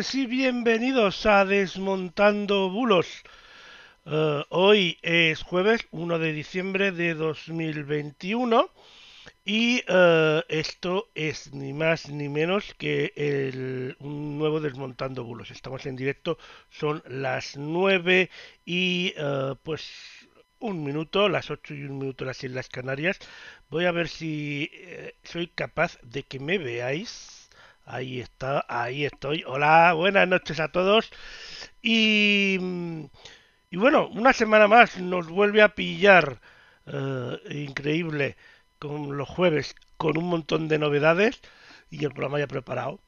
Noches y bienvenidos a Desmontando Bulos. Eh, hoy es jueves 1 de diciembre de 2021 y uh, esto es ni más ni menos que el, un nuevo Desmontando Bulos. Estamos en directo, son las 9 y uh, pues un minuto, las 8 y un minuto las Islas Canarias. Voy a ver si eh, soy capaz de que me veáis. Ahí está, ahí estoy. Hola, buenas noches a todos. Y, y bueno, una semana más nos vuelve a pillar. Uh, increíble con los jueves con un montón de novedades y el programa ya preparado.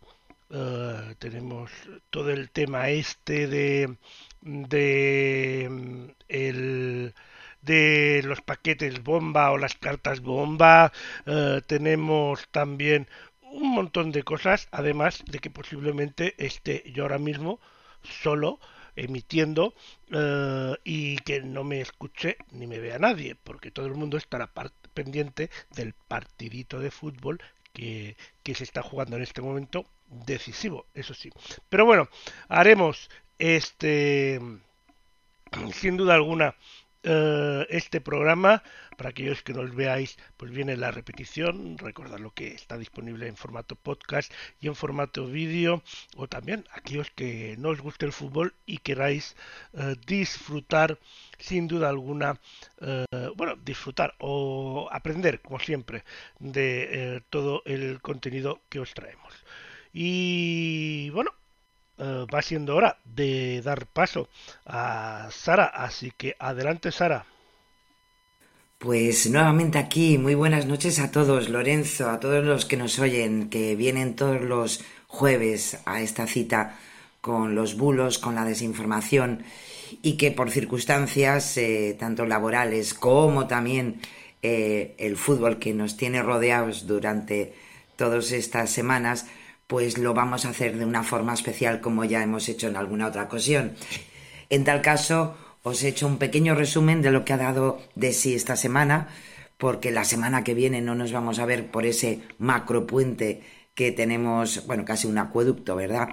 Uh, tenemos todo el tema este de de el de los paquetes bomba o las cartas bomba uh, tenemos también un montón de cosas además de que posiblemente esté yo ahora mismo solo emitiendo uh, y que no me escuche ni me vea nadie porque todo el mundo estará pendiente del partidito de fútbol que, que, se está jugando en este momento decisivo, eso sí. Pero bueno, haremos este, sin duda alguna, uh, este programa. Para aquellos que no veáis pues viene la repetición. Recordad lo que está disponible en formato podcast y en formato vídeo. O también aquellos que no os guste el fútbol y queráis uh, disfrutar sin duda alguna uh, bueno disfrutar o aprender como siempre de todo el contenido que os traemos. Y bueno Uh, va siendo hora de dar paso a Sara, así que adelante Sara. Pues nuevamente aquí, muy buenas noches a todos, Lorenzo, a todos los que nos oyen, que vienen todos los jueves a esta cita con los bulos, con la desinformación y que por circunstancias eh, tanto laborales como también eh, el fútbol que nos tiene rodeados durante todas estas semanas, pues lo vamos a hacer de una forma especial como ya hemos hecho en alguna otra ocasión. En tal caso, os he hecho un pequeño resumen de lo que ha dado de sí esta semana, porque la semana que viene no nos vamos a ver por ese macro puente que tenemos, bueno, casi un acueducto, ¿verdad?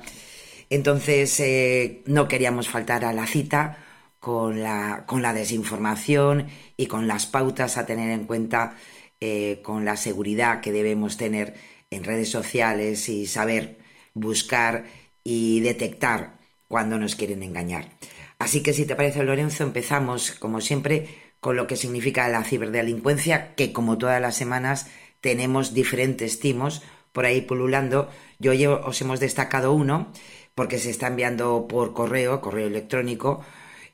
Entonces, eh, no queríamos faltar a la cita con la, con la desinformación y con las pautas a tener en cuenta, eh, con la seguridad que debemos tener en redes sociales y saber buscar y detectar cuando nos quieren engañar. Así que si te parece Lorenzo, empezamos como siempre con lo que significa la ciberdelincuencia, que como todas las semanas tenemos diferentes timos por ahí pululando. Yo os hemos destacado uno porque se está enviando por correo, correo electrónico,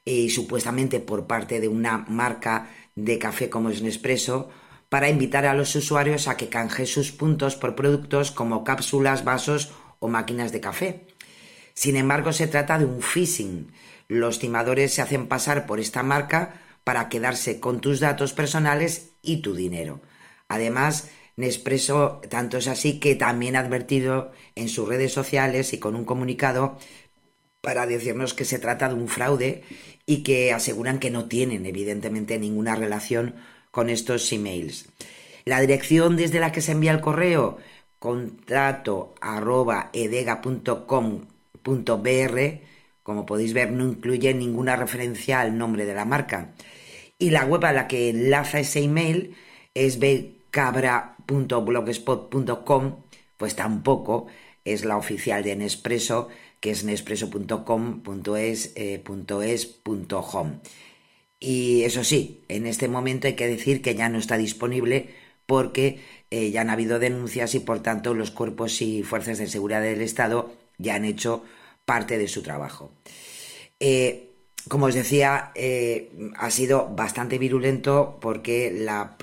y supuestamente por parte de una marca de café como es Nespresso, para invitar a los usuarios a que canje sus puntos por productos como cápsulas, vasos o máquinas de café. Sin embargo, se trata de un phishing. Los timadores se hacen pasar por esta marca para quedarse con tus datos personales y tu dinero. Además, Nespresso tanto es así que también ha advertido en sus redes sociales y con un comunicado para decirnos que se trata de un fraude y que aseguran que no tienen evidentemente ninguna relación con estos emails. La dirección desde la que se envía el correo, contrato como podéis ver no incluye ninguna referencia al nombre de la marca. Y la web a la que enlaza ese email es becabra.blogspot.com, pues tampoco es la oficial de Nespresso, que es nespresso.com.es.es.home. Y eso sí, en este momento hay que decir que ya no está disponible porque eh, ya han habido denuncias y por tanto los cuerpos y fuerzas de seguridad del Estado ya han hecho parte de su trabajo. Eh, como os decía, eh, ha sido bastante virulento porque la,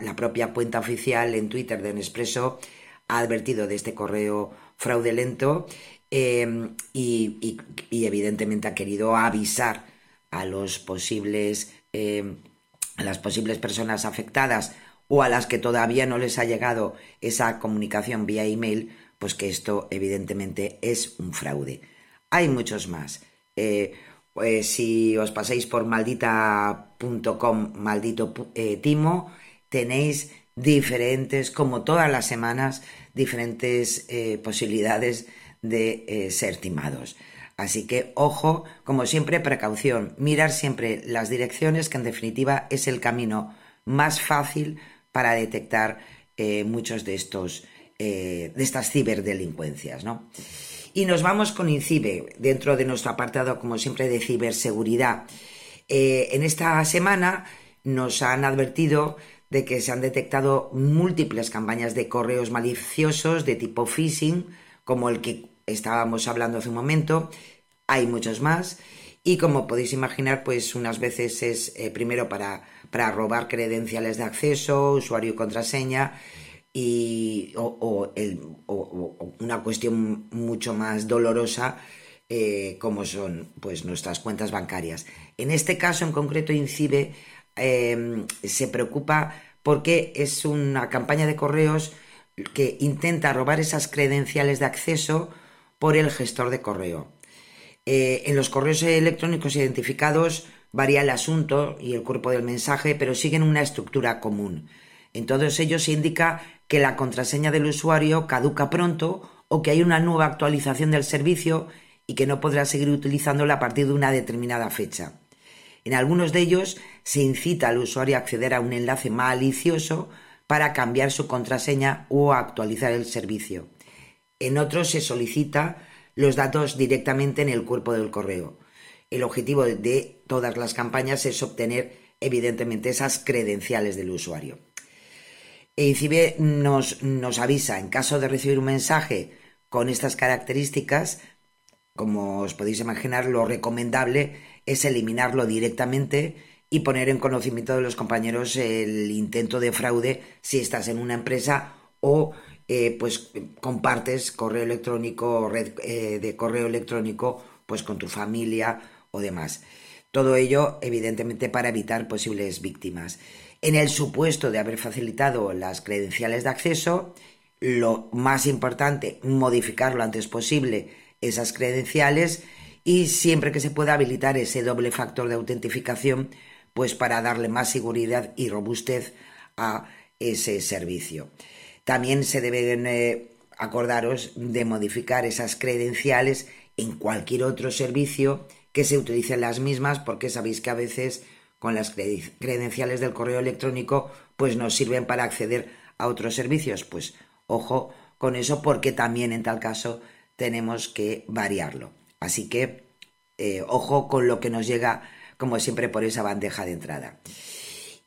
la propia cuenta oficial en Twitter de Nespresso ha advertido de este correo fraudulento y, evidentemente ha querido avisar a los posibles em, a las posibles personas afectadas o a las que todavía no les ha llegado esa comunicación vía email, pues que esto evidentemente es un fraude. Hay muchos más. Eh, pues si os pasáis por maldita.com, maldito eh, timo, tenéis diferentes, como todas las semanas, diferentes eh, posibilidades de ser timados. Así que ojo, como siempre, precaución, mirar siempre las direcciones, que en definitiva es el camino más fácil para detectar eh, muchos de estos de estas ciberdelincuencias, ¿no? Y nos vamos con INCIBE, dentro de nuestro apartado, como siempre, de ciberseguridad. en esta semana nos han advertido de que se han detectado múltiples campañas de correos maliciosos de tipo phishing, como el que estábamos hablando hace un momento. Hay muchos más. Y como podéis imaginar, pues unas veces es eh, primero para, para, robar credenciales de acceso, usuario y contraseña, y, o, una cuestión mucho más dolorosa eh, como son pues nuestras cuentas bancarias. En este caso en concreto INCIBE Em, se preocupa porque es una campaña de correos que intenta robar esas credenciales de acceso por el gestor de correo. Eh, en los correos electrónicos identificados varía el asunto y el cuerpo del mensaje, pero siguen una estructura común. En todos ellos se indica que la contraseña del usuario caduca pronto o que hay una nueva actualización del servicio y que no podrá seguir utilizándola a partir de una determinada fecha. En algunos de ellos se incita al usuario a acceder a un enlace malicioso para cambiar su contraseña o actualizar el servicio. En otros se solicita los datos directamente en el cuerpo del correo. El objetivo de todas las campañas es obtener evidentemente esas credenciales del usuario. E nos, nos avisa en caso de recibir un mensaje con estas características, como os podéis imaginar, lo recomendable es eliminarlo directamente y poner en conocimiento de los compañeros el intento de fraude si estás en una empresa o eh, pues compartes correo electrónico red eh, de correo electrónico pues con tu familia o demás. Todo ello evidentemente para evitar posibles víctimas. En el supuesto de haber facilitado las credenciales de acceso, lo más importante, modificar lo antes posible esas credenciales y siempre que se pueda habilitar ese doble factor de autentificación, pues para darle más seguridad y robustez a ese servicio. También se deben eh, acordaros de modificar esas credenciales en cualquier otro servicio que se utilicen las mismas, porque sabéis que a veces con las credenciales del correo electrónico pues nos sirven para acceder a otros servicios. Pues ojo con eso porque también en tal caso tenemos que variarlo. Así que eh, ojo con lo que nos llega, como siempre, por esa bandeja de entrada.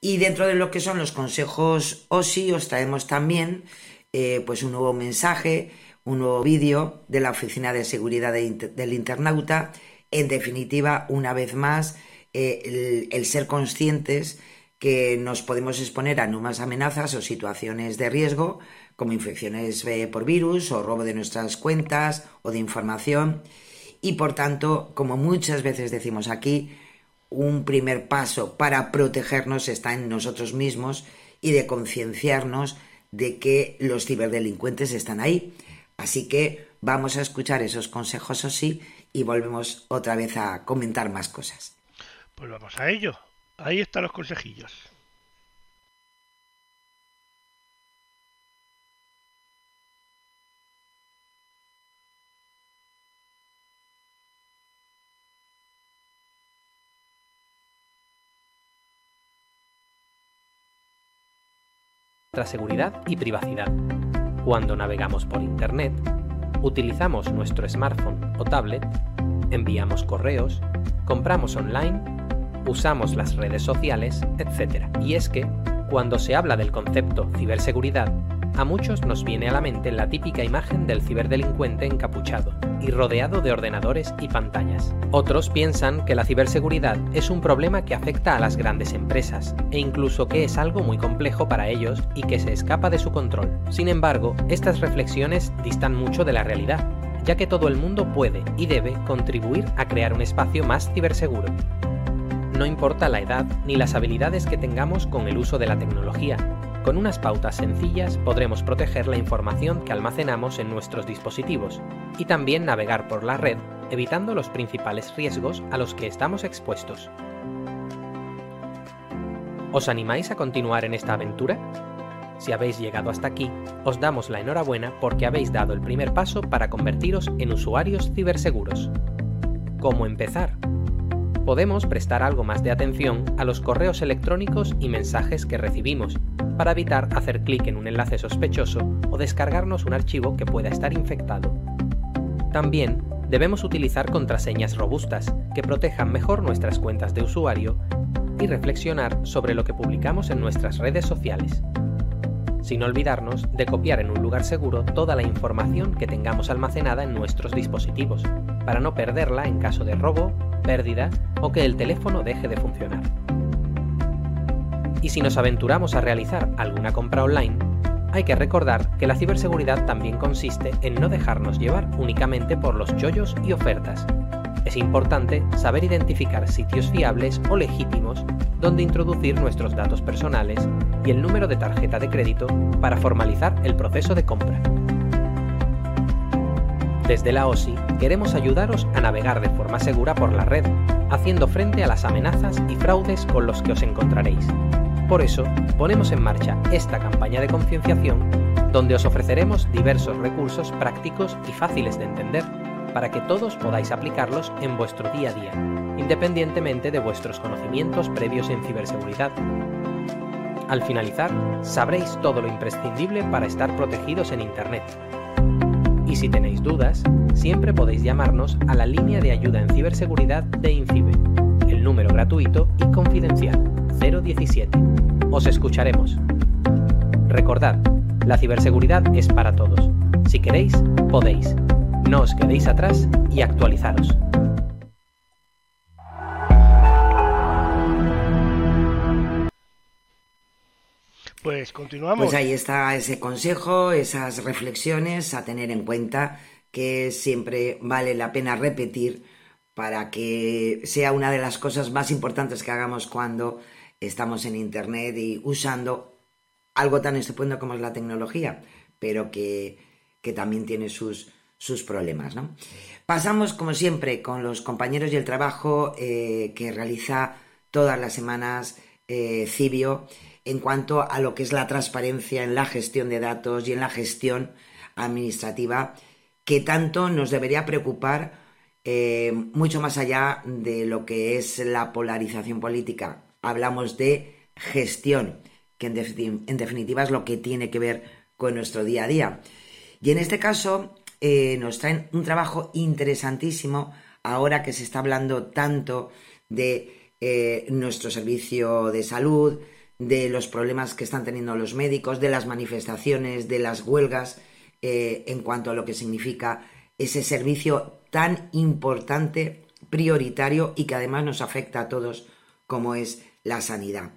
Y dentro de lo que son los consejos OSI, os traemos también eh, pues un nuevo mensaje, un nuevo vídeo de la Oficina de Seguridad del Internauta. En definitiva, una vez más, eh, el, ser conscientes que nos podemos exponer a nuevas amenazas o situaciones de riesgo, como infecciones por virus o robo de nuestras cuentas o de información y por tanto, como muchas veces decimos aquí, un primer paso para protegernos está en nosotros mismos y de concienciarnos de que los ciberdelincuentes están ahí. Así que vamos a escuchar esos consejos o sí y volvemos otra vez a comentar más cosas. Pues vamos a ello. Ahí están los consejillos. Seguridad y privacidad. Cuando navegamos por Internet, utilizamos nuestro smartphone o tablet, enviamos correos, compramos online, usamos las redes sociales, etc. Y es que, cuando se habla del concepto ciberseguridad, a muchos nos viene a la mente la típica imagen del ciberdelincuente encapuchado y rodeado de ordenadores y pantallas. Otros piensan que la ciberseguridad es un problema que afecta a las grandes empresas e incluso que es algo muy complejo para ellos y que se escapa de su control. Sin embargo, estas reflexiones distan mucho de la realidad, ya que todo el mundo puede y debe contribuir a crear un espacio más ciberseguro. No importa la edad ni las habilidades que tengamos con el uso de la tecnología, con unas pautas sencillas podremos proteger la información que almacenamos en nuestros dispositivos y también navegar por la red evitando los principales riesgos a los que estamos expuestos. ¿Os animáis a continuar en esta aventura? Si habéis llegado hasta aquí, os damos la enhorabuena porque habéis dado el primer paso para convertiros en usuarios ciberseguros. ¿Cómo empezar? Podemos prestar algo más de atención a los correos electrónicos y mensajes que recibimos para evitar hacer clic en un enlace sospechoso o descargarnos un archivo que pueda estar infectado. También debemos utilizar contraseñas robustas que protejan mejor nuestras cuentas de usuario y reflexionar sobre lo que publicamos en nuestras redes sociales. Sin olvidarnos de copiar en un lugar seguro toda la información que tengamos almacenada en nuestros dispositivos, para no perderla en caso de robo, pérdida o que el teléfono deje de funcionar. Y si nos aventuramos a realizar alguna compra online, hay que recordar que la ciberseguridad también consiste en no dejarnos llevar únicamente por los chollos y ofertas. Es importante saber identificar sitios fiables o legítimos donde introducir nuestros datos personales y el número de tarjeta de crédito para formalizar el proceso de compra. Desde la OSI queremos ayudaros a navegar de forma segura por la red, haciendo frente a las amenazas y fraudes con los que os encontraréis. Por eso, ponemos en marcha esta campaña de concienciación donde os ofreceremos diversos recursos prácticos y fáciles de entender para que todos podáis aplicarlos en vuestro día a día, independientemente de vuestros conocimientos previos en ciberseguridad. Al finalizar, sabréis todo lo imprescindible para estar protegidos en Internet. Y si tenéis dudas, siempre podéis llamarnos a la línea de ayuda en ciberseguridad de INCIBE, el número gratuito y confidencial 017. Os escucharemos. Recordad, la ciberseguridad es para todos. Si queréis, podéis. No os quedéis atrás y actualizaros. Pues continuamos. Pues ahí está ese consejo, esas reflexiones a tener en cuenta que siempre vale la pena repetir para que sea una de las cosas más importantes que hagamos cuando estamos en Internet y usando algo tan estupendo como es la tecnología, pero que, también tiene sus, sus problemas. ¿no? Pasamos, como siempre, con los compañeros y el trabajo eh, que realiza todas las semanas eh, Cibio en cuanto a lo que es la transparencia en la gestión de datos y en la gestión administrativa, que tanto nos debería preocupar eh, mucho más allá de lo que es la polarización política. Hablamos de gestión, que en, definitiva es lo que tiene que ver con nuestro día a día. Y en este caso eh, nos traen un trabajo interesantísimo ahora que se está hablando tanto de eh, nuestro servicio de salud, de los problemas que están teniendo los médicos, de las manifestaciones, de las huelgas, eh, en cuanto a lo que significa ese servicio tan importante, prioritario y que además nos afecta a todos, como es la sanidad.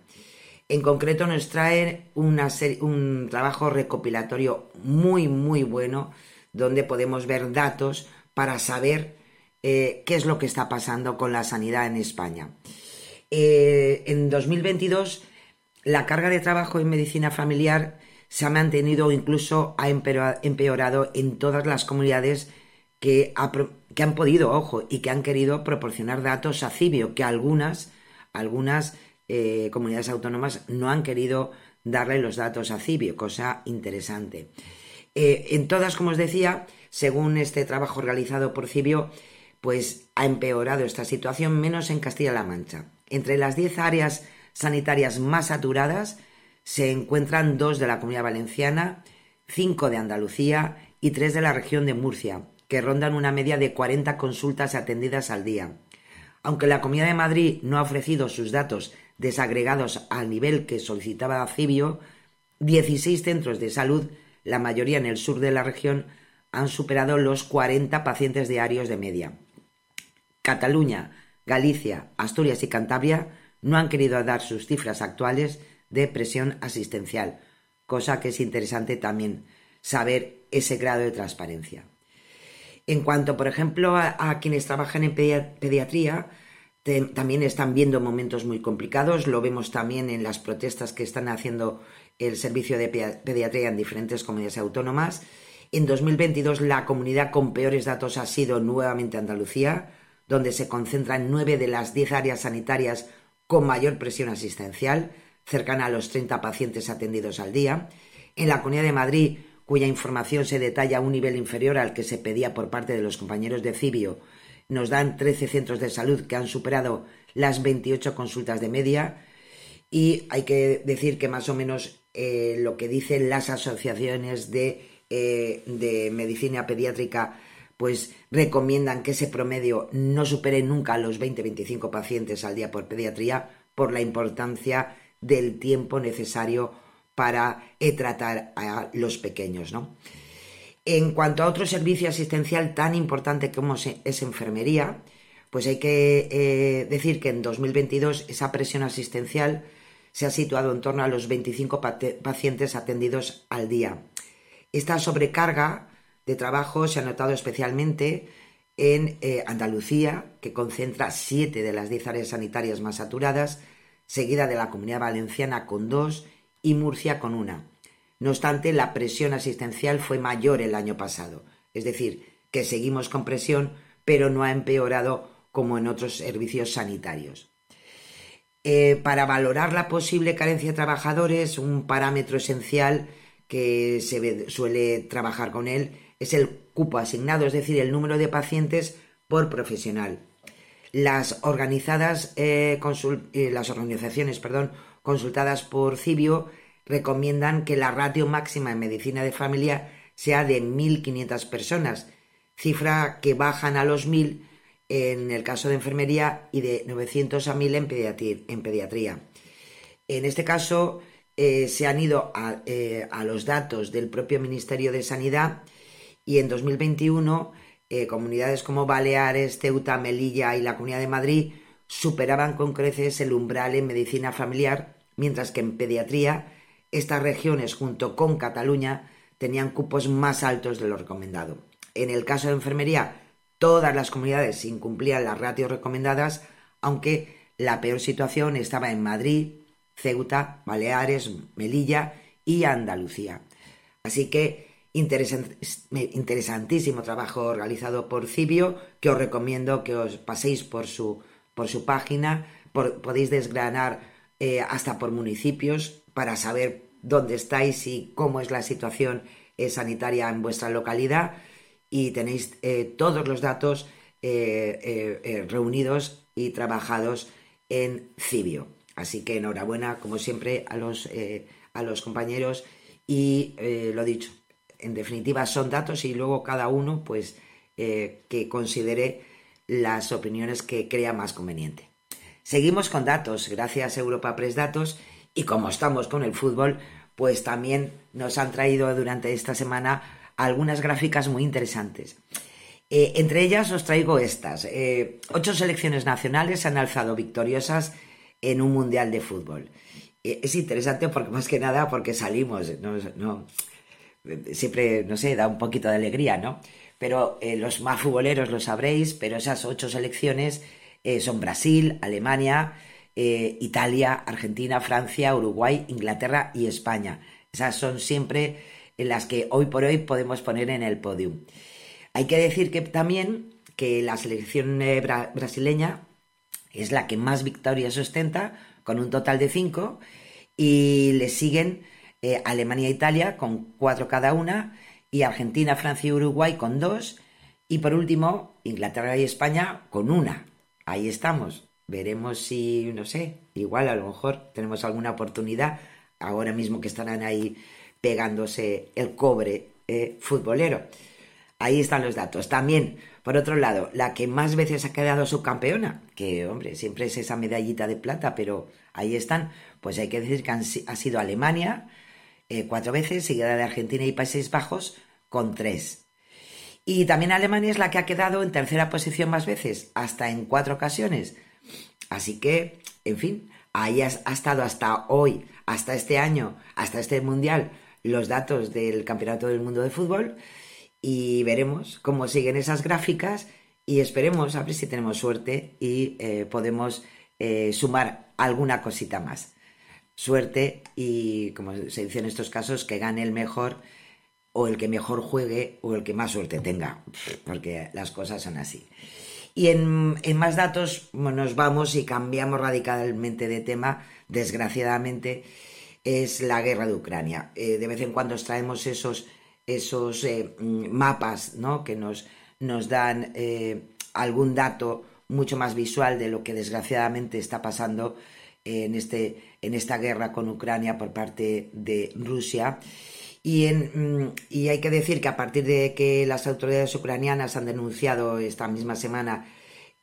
En concreto nos trae un trabajo recopilatorio muy, muy bueno, donde podemos ver datos para saber eh, qué es lo que está pasando con la sanidad en España. Eh, en 2022 la carga de trabajo en medicina familiar se ha mantenido o incluso ha empeorado en todas las comunidades que, han podido, ojo, y que han querido proporcionar datos a Cibio, que algunas, algunas eh, comunidades autónomas no han querido darle los datos a Cibio, cosa interesante. Eh, en todas, como os decía, según este trabajo realizado por Cibio, pues ha empeorado esta situación, menos en Castilla-La Mancha. Entre las 10 áreas sanitarias más saturadas se encuentran dos de la Comunidad Valenciana, cinco de Andalucía y tres de la región de Murcia, que rondan una media de 40 consultas atendidas al día. Aunque la Comunidad de Madrid no ha ofrecido sus datos desagregados al nivel que solicitaba Cibio, 16 centros de salud la mayoría en el sur de la región, han superado los 40 pacientes diarios de media. Cataluña, Galicia, Asturias y Cantabria no han querido dar sus cifras actuales de presión asistencial, cosa que es interesante también saber ese grado de transparencia. En cuanto, por ejemplo, a, quienes trabajan en pediatría, también están viendo momentos muy complicados. Lo vemos también en las protestas que están haciendo el servicio de pediatría en diferentes comunidades autónomas. En 2022 la comunidad con peores datos ha sido nuevamente Andalucía, donde se concentran nueve de las diez áreas sanitarias con mayor presión asistencial, cercana a los 30 pacientes atendidos al día. En la Comunidad de Madrid, cuya información se detalla a un nivel inferior al que se pedía por parte de los compañeros de Cibio, nos dan 13 centros de salud que han superado las 28 consultas de media y hay que decir que más o menos eh, lo que dicen las asociaciones de, eh, de medicina pediátrica pues recomiendan que ese promedio no supere nunca los 20-25 pacientes al día por pediatría por la importancia del tiempo necesario para eh, tratar a los pequeños. ¿no? En cuanto a otro servicio asistencial tan importante como es enfermería, pues hay que eh, decir que en 2022 esa presión asistencial se ha situado en torno a los 25 pacientes atendidos al día. Esta sobrecarga de trabajo se ha notado especialmente en eh, Andalucía, que concentra siete de las diez áreas sanitarias más saturadas, seguida de la Comunidad Valenciana con dos y Murcia con una. No obstante, la presión asistencial fue mayor el año pasado, es decir, que seguimos con presión, pero no ha empeorado como en otros servicios sanitarios. Eh, para valorar la posible carencia de trabajadores, un parámetro esencial que se suele trabajar con él es el cupo asignado, es decir, el número de pacientes por profesional. Las organizadas eh, eh, las organizaciones perdón, consultadas por Cibio recomiendan que la ratio máxima en medicina de familia sea de 1.500 personas, cifra que bajan a los 1.000 en el caso de enfermería y de 900 a 1.000 en, pediatría. En este caso, eh, se han ido a, a, los datos del propio Ministerio de Sanidad y en 2021 eh, comunidades como Baleares, Ceuta, Melilla y la Comunidad de Madrid superaban con creces el umbral en medicina familiar, mientras que en pediatría estas regiones junto con Cataluña tenían cupos más altos de lo recomendado. En el caso de enfermería, todas las comunidades incumplían las ratios recomendadas, aunque la peor situación estaba en Madrid, Ceuta, Baleares, Melilla y Andalucía. Así que interesantísimo trabajo realizado por Cibio, que os recomiendo que os paséis por su, por su página, podéis desgranar eh, hasta por municipios para saber dónde estáis y cómo es la situación eh, sanitaria en vuestra localidad. Y tenéis eh, todos los datos reunidos y trabajados en Cibio. Así que enhorabuena, como siempre, a los, a los compañeros y lo dicho, en definitiva son datos y luego cada uno pues eh, que considere las opiniones que crea más conveniente. Seguimos con datos, gracias Europa Press Datos y como estamos con el fútbol, pues también nos han traído durante esta semana algunas gráficas muy interesantes. Eh, entre ellas os traigo estas. Eh, ocho selecciones nacionales se han alzado victoriosas en un mundial de fútbol. es interesante porque más que nada porque salimos, no, siempre, no sé, da un poquito de alegría, ¿no? Pero eh, los más futboleros lo sabréis, pero esas ocho selecciones eh, son Brasil, Alemania, eh, Italia, Argentina, Francia, Uruguay, Inglaterra y España. Esas son siempre las que hoy por hoy podemos poner en el podium. Hay que decir que también que la selección brasileña es la que más victorias ostenta, con un total de cinco, y le siguen eh, Alemania e Italia con cuatro cada una, y Argentina, Francia y Uruguay con dos, y por último Inglaterra y España con una. Ahí estamos. Veremos si, no sé, igual a lo mejor tenemos alguna oportunidad ahora mismo que estarán ahí pegándose el cobre eh, futbolero. Ahí están los datos. También, por otro lado, la que más veces ha quedado subcampeona, que hombre, siempre es esa medallita de plata, pero ahí están, pues hay que decir que ha sido Alemania, eh, cuatro veces, seguida de Argentina y Países Bajos con tres. Y también Alemania es la que ha quedado en tercera posición más veces, hasta en cuatro ocasiones. Así que, en fin, ahí ha, estado hasta hoy, hasta este año, hasta este mundial, los datos del Campeonato del Mundo de Fútbol y veremos cómo siguen esas gráficas y esperemos a ver si tenemos suerte y eh, podemos eh, sumar alguna cosita más. Suerte y, como se dice en estos casos, que gane el mejor o el que mejor juegue o el que más suerte tenga, porque las cosas son así. Y en, más datos nos vamos y cambiamos radicalmente de tema, desgraciadamente, es la guerra de Ucrania. Eh, de vez en cuando traemos esos, esos eh, mapas ¿no? que nos, nos dan eh, algún dato mucho más visual de lo que desgraciadamente está pasando en, este, en esta guerra con Ucrania por parte de Rusia. Mm, y, hay que decir que a partir de que las autoridades ucranianas han denunciado esta misma semana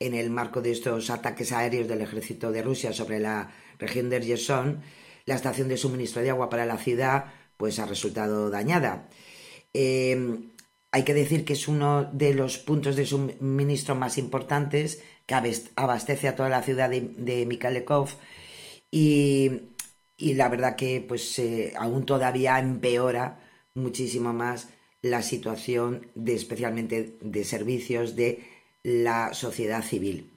en el marco de estos ataques aéreos del ejército de Rusia sobre la región de Yerson, la estación de suministro de agua para la ciudad pues ha resultado dañada. Em, hay que decir que es uno de los puntos de suministro más importantes que abastece a toda la ciudad de, de y la verdad que pues eh, aún todavía empeora muchísimo más la situación de especialmente de servicios de la sociedad civil.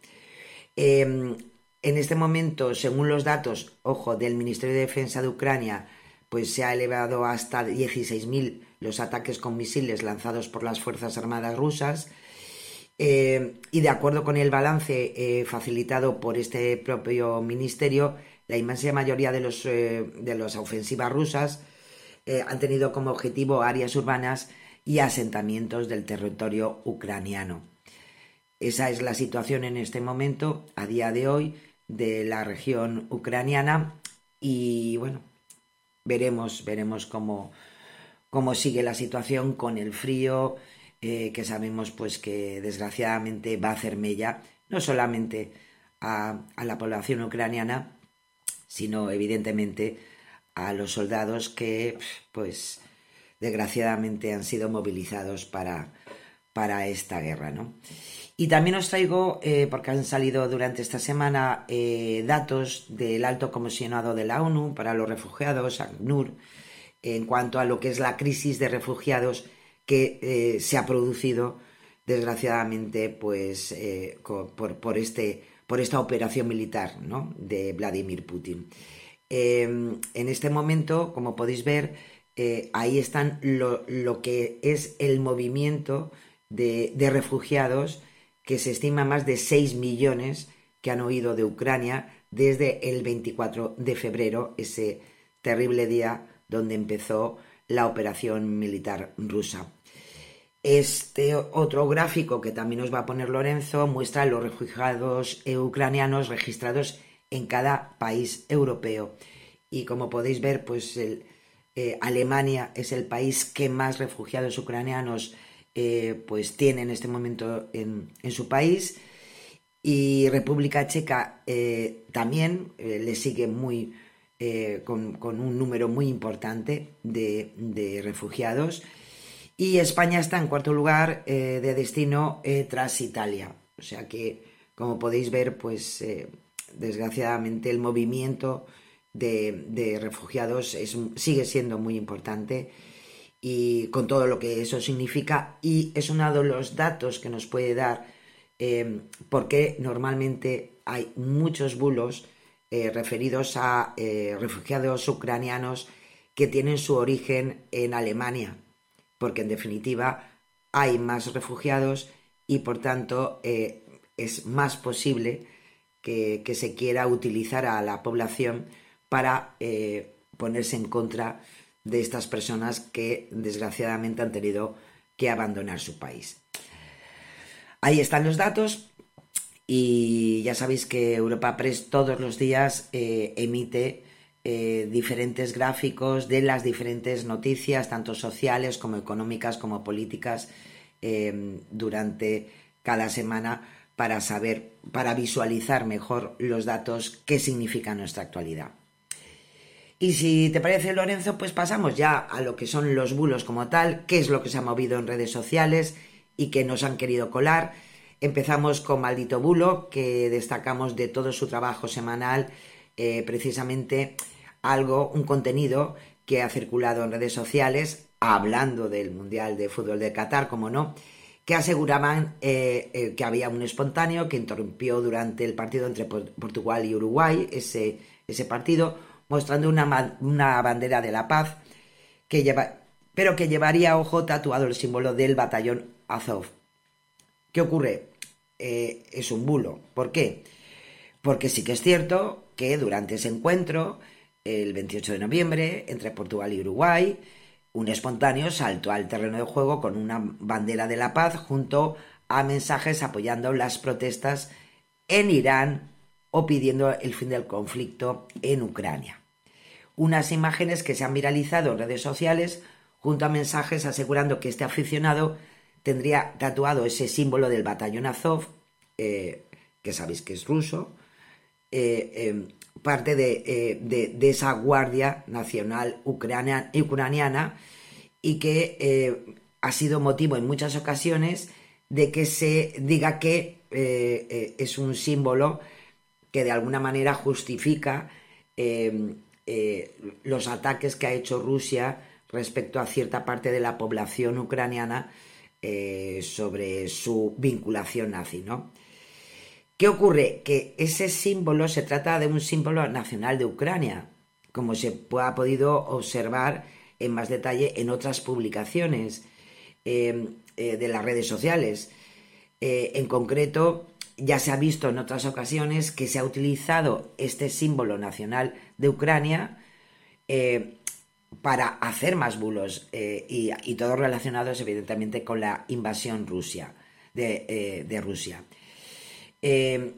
Em, en este momento, según los datos, ojo, del Ministerio de Defensa de Ucrania, pues se ha elevado hasta 16.000 los ataques con misiles lanzados por las Fuerzas Armadas rusas. Em, y de acuerdo con el balance eh, facilitado por este propio ministerio, la inmensa mayoría de, los, eh, de las ofensivas rusas eh, han tenido como objetivo áreas urbanas y asentamientos del territorio ucraniano. Esa es la situación en este momento, a día de hoy, de la región ucraniana y bueno, veremos, veremos cómo, cómo sigue la situación con el frío, eh, que sabemos pues que desgraciadamente va a hacer mella, no solamente a la población ucraniana, sino evidentemente a los soldados que, pues, desgraciadamente han sido movilizados para, para esta guerra, ¿no? Y también os traigo, eh, porque han salido durante esta semana, eh, datos del alto comisionado de la ONU para los refugiados, ACNUR, en cuanto a lo que es la crisis de refugiados que eh, se ha producido, desgraciadamente, pues, por, por, este por esta operación militar ¿no? de Vladimir Putin. Em, en este momento, como podéis ver, eh, ahí están lo, que es el movimiento de, refugiados, que se estima más de 6 millones que han huido de Ucrania desde el 24 de febrero, ese terrible día donde empezó la operación militar rusa. Este otro gráfico que también nos va a poner Lorenzo muestra los refugiados ucranianos registrados en cada país europeo. Y como podéis ver, pues eh, Alemania es el país que más refugiados ucranianos eh, pues tiene en este momento en, su país. Y República Checa eh, también le sigue muy con, un número muy importante de refugiados y España está en cuarto lugar eh, de destino eh, tras Italia. O sea que, como podéis ver, pues eh, desgraciadamente el movimiento de, refugiados sigue siendo muy importante y con todo lo que eso significa y es uno de los datos que nos puede dar porque normalmente hay muchos bulos referidos a refugiados ucranianos que tienen su origen en Alemania porque en definitiva hay más refugiados y por tanto eh, es más posible que, se quiera utilizar a la población para eh, ponerse en contra de estas personas que desgraciadamente han tenido que abandonar su país. Ahí están los datos y ya sabéis que Europa Press todos los días eh, emite eh, diferentes gráficos de las diferentes noticias, tanto sociales como económicas como políticas, eh, durante cada semana para saber, para visualizar mejor los datos, qué significa nuestra actualidad. Y si te parece, Lorenzo, pues pasamos ya a lo que son los bulos como tal, qué es lo que se ha movido en redes sociales y que nos han querido colar. Empezamos con Maldito Bulo, que destacamos de todo su trabajo semanal, eh, precisamente algo, un contenido que ha circulado en redes sociales, hablando del Mundial de Fútbol de Qatar, como no, que aseguraban eh, eh, que había un espontáneo que interrumpió durante el partido entre Portugal y Uruguay, ese, ese partido, mostrando una, una bandera de la paz, que lleva, pero que llevaría, ojo, tatuado el símbolo del batallón Azov. ¿Qué ocurre? Eh, es un bulo. ¿Por qué? Porque sí que es cierto que durante ese encuentro, el 28 de noviembre, entre Portugal y Uruguay, un espontáneo saltó al terreno de juego con una bandera de la paz junto a mensajes apoyando las protestas en Irán o pidiendo el fin del conflicto en Ucrania. Unas imágenes que se han viralizado en redes sociales junto a mensajes asegurando que este aficionado tendría tatuado ese símbolo del batallón Azov, eh, que sabéis que es ruso, eh, em, parte de, de, esa Guardia Nacional ucraniana y que eh, ha sido motivo en muchas ocasiones de que se diga que es un símbolo que de alguna manera justifica los ataques que ha hecho Rusia respecto a cierta parte de la población ucraniana eh, sobre su vinculación nazi, ¿no? ¿Qué ocurre? Que ese símbolo se trata de un símbolo nacional de Ucrania, como se ha podido observar en más detalle en otras publicaciones eh, eh, de las redes sociales. en concreto, ya se ha visto en otras ocasiones que se ha utilizado este símbolo nacional de Ucrania para hacer más bulos eh, y, todos relacionados evidentemente con la invasión Rusia, de, eh, Rusia. Eh,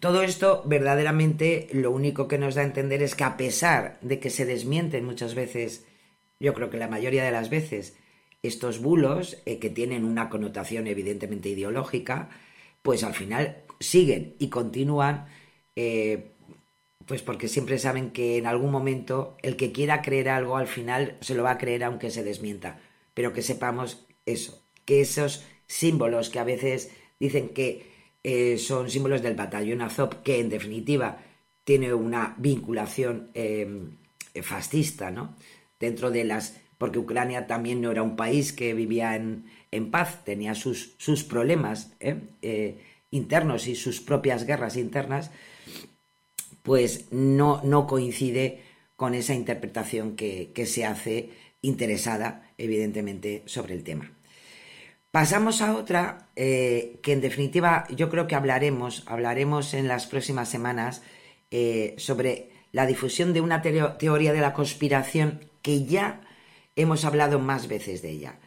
todo esto verdaderamente lo único que nos da a entender es que a pesar de que se desmienten muchas veces, yo creo que la mayoría de las veces, estos bulos que tienen una connotación evidentemente ideológica, pues al final siguen y continúan pues porque siempre saben que en algún momento el que quiera creer algo al final se lo va a creer aunque se desmienta. Pero que sepamos eso, que esos símbolos que a veces dicen que eh, son símbolos del batallón Azov, que en definitiva tiene una vinculación em, fascista, ¿no? Dentro de las. porque Ucrania también no era un país que vivía en, paz, tenía sus, sus problemas ¿eh? Eh, internos y sus propias guerras internas pues no, no coincide con esa interpretación que, se hace interesada, evidentemente, sobre el tema. Pasamos a otra eh, que en definitiva yo creo que hablaremos, hablaremos en las próximas semanas eh, sobre la difusión de una teoría de la conspiración que ya hemos hablado más veces de ella.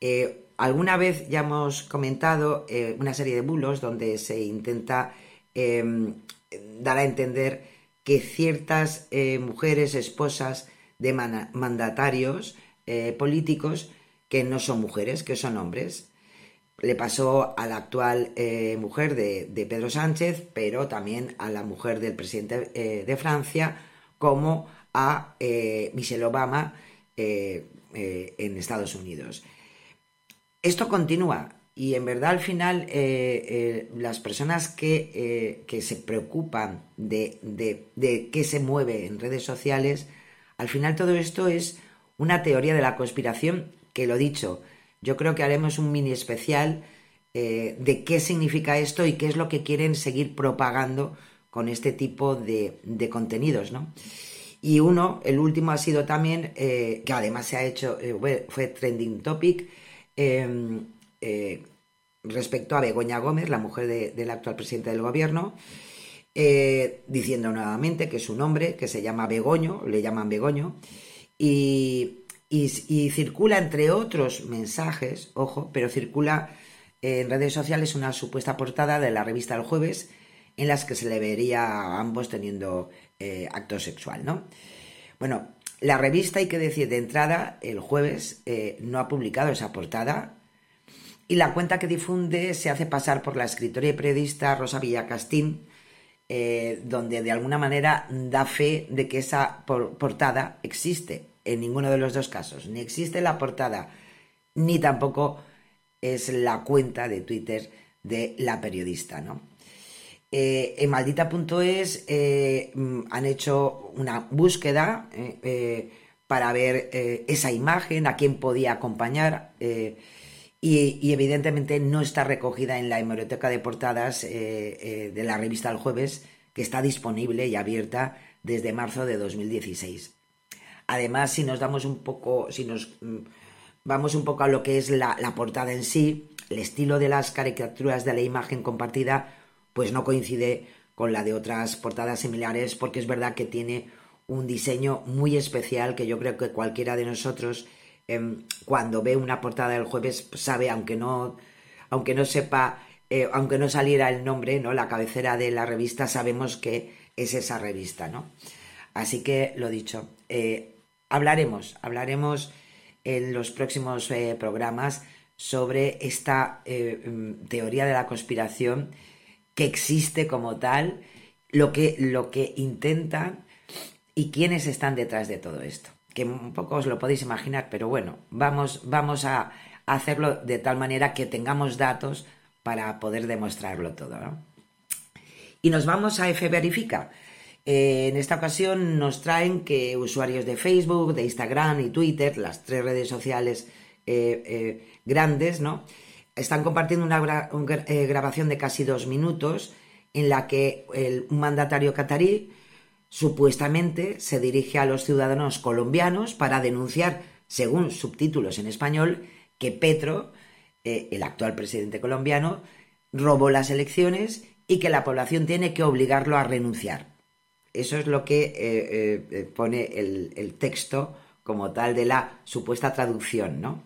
Eh, alguna vez ya hemos comentado una serie de bulos donde se intenta em, dar a entender que ciertas mujeres, esposas de mandatarios políticos, que no son mujeres, que son hombres. Le pasó a la actual eh, mujer de, Pedro Sánchez, pero también a la mujer del presidente de Francia, como a Michelle Obama en Estados Unidos. Esto continúa. Y en verdad al final eh, eh, las personas que, eh, se preocupan de, de, qué se mueve en redes sociales, al final todo esto es una teoría de la conspiración que lo dicho, yo creo que haremos un mini especial de qué significa esto y qué es lo que quieren seguir propagando con este tipo de, de contenidos, ¿no? Y uno, el último ha sido también, que además se ha hecho, fue, trending topic, em, eh, respecto a Begoña Gómez, la mujer del actual presidente del gobierno, eh, diciendo nuevamente que es un hombre que se llama Begoño, le llaman Begoño, y, circula entre otros mensajes, ojo, pero circula en redes sociales una supuesta portada de la revista El Jueves en las que se le vería a ambos teniendo eh, acto sexual, ¿no? Bueno, la revista, hay que decir de entrada, el jueves no ha publicado esa portada, y la cuenta que difunde se hace pasar por la escritora y periodista Rosa Villacastín eh, donde de alguna manera da fe de que esa portada existe. En ninguno de los dos casos. Ni existe la portada, ni tampoco es la cuenta de Twitter de la periodista, ¿no? Eh, en maldita.es eh, mm, han hecho una búsqueda para ver esa imagen, a quién podía acompañar y, evidentemente no está recogida en la hemeroteca de portadas eh, eh, de la revista El Jueves, que está disponible y abierta desde marzo de 2016. Además, si nos damos un poco, si nos mm, vamos un poco a lo que es la, portada en sí, el estilo de las caricaturas de la imagen compartida, pues no coincide con la de otras portadas similares, porque es verdad que tiene un diseño muy especial que yo creo que cualquiera de nosotros Em, cuando ve una portada del jueves sabe, aunque no, aunque no sepa, eh, aunque no saliera el nombre, ¿no? La cabecera de la revista, sabemos que es esa revista, ¿no? Así que lo dicho, eh, hablaremos, hablaremos en los próximos eh, programas sobre esta em, teoría de la conspiración que existe como tal, lo que, lo que intentan y quiénes están detrás de todo esto que un poco os lo podéis imaginar, pero bueno, vamos, vamos a hacerlo de tal manera que tengamos datos para poder demostrarlo todo. Y nos vamos a F Verifica. Eh, en esta ocasión nos traen que usuarios de Facebook, de Instagram y Twitter, las tres redes sociales eh, eh, grandes, ¿no? Están compartiendo una grabación de casi dos minutos en la que el, un mandatario catarí Supuestamente se dirige a los ciudadanos colombianos para denunciar, según subtítulos en español, que Petro, el actual presidente colombiano, robó las elecciones y que la población tiene que obligarlo a renunciar. Eso es lo que eh, eh, pone el, texto como tal de la supuesta traducción, ¿no?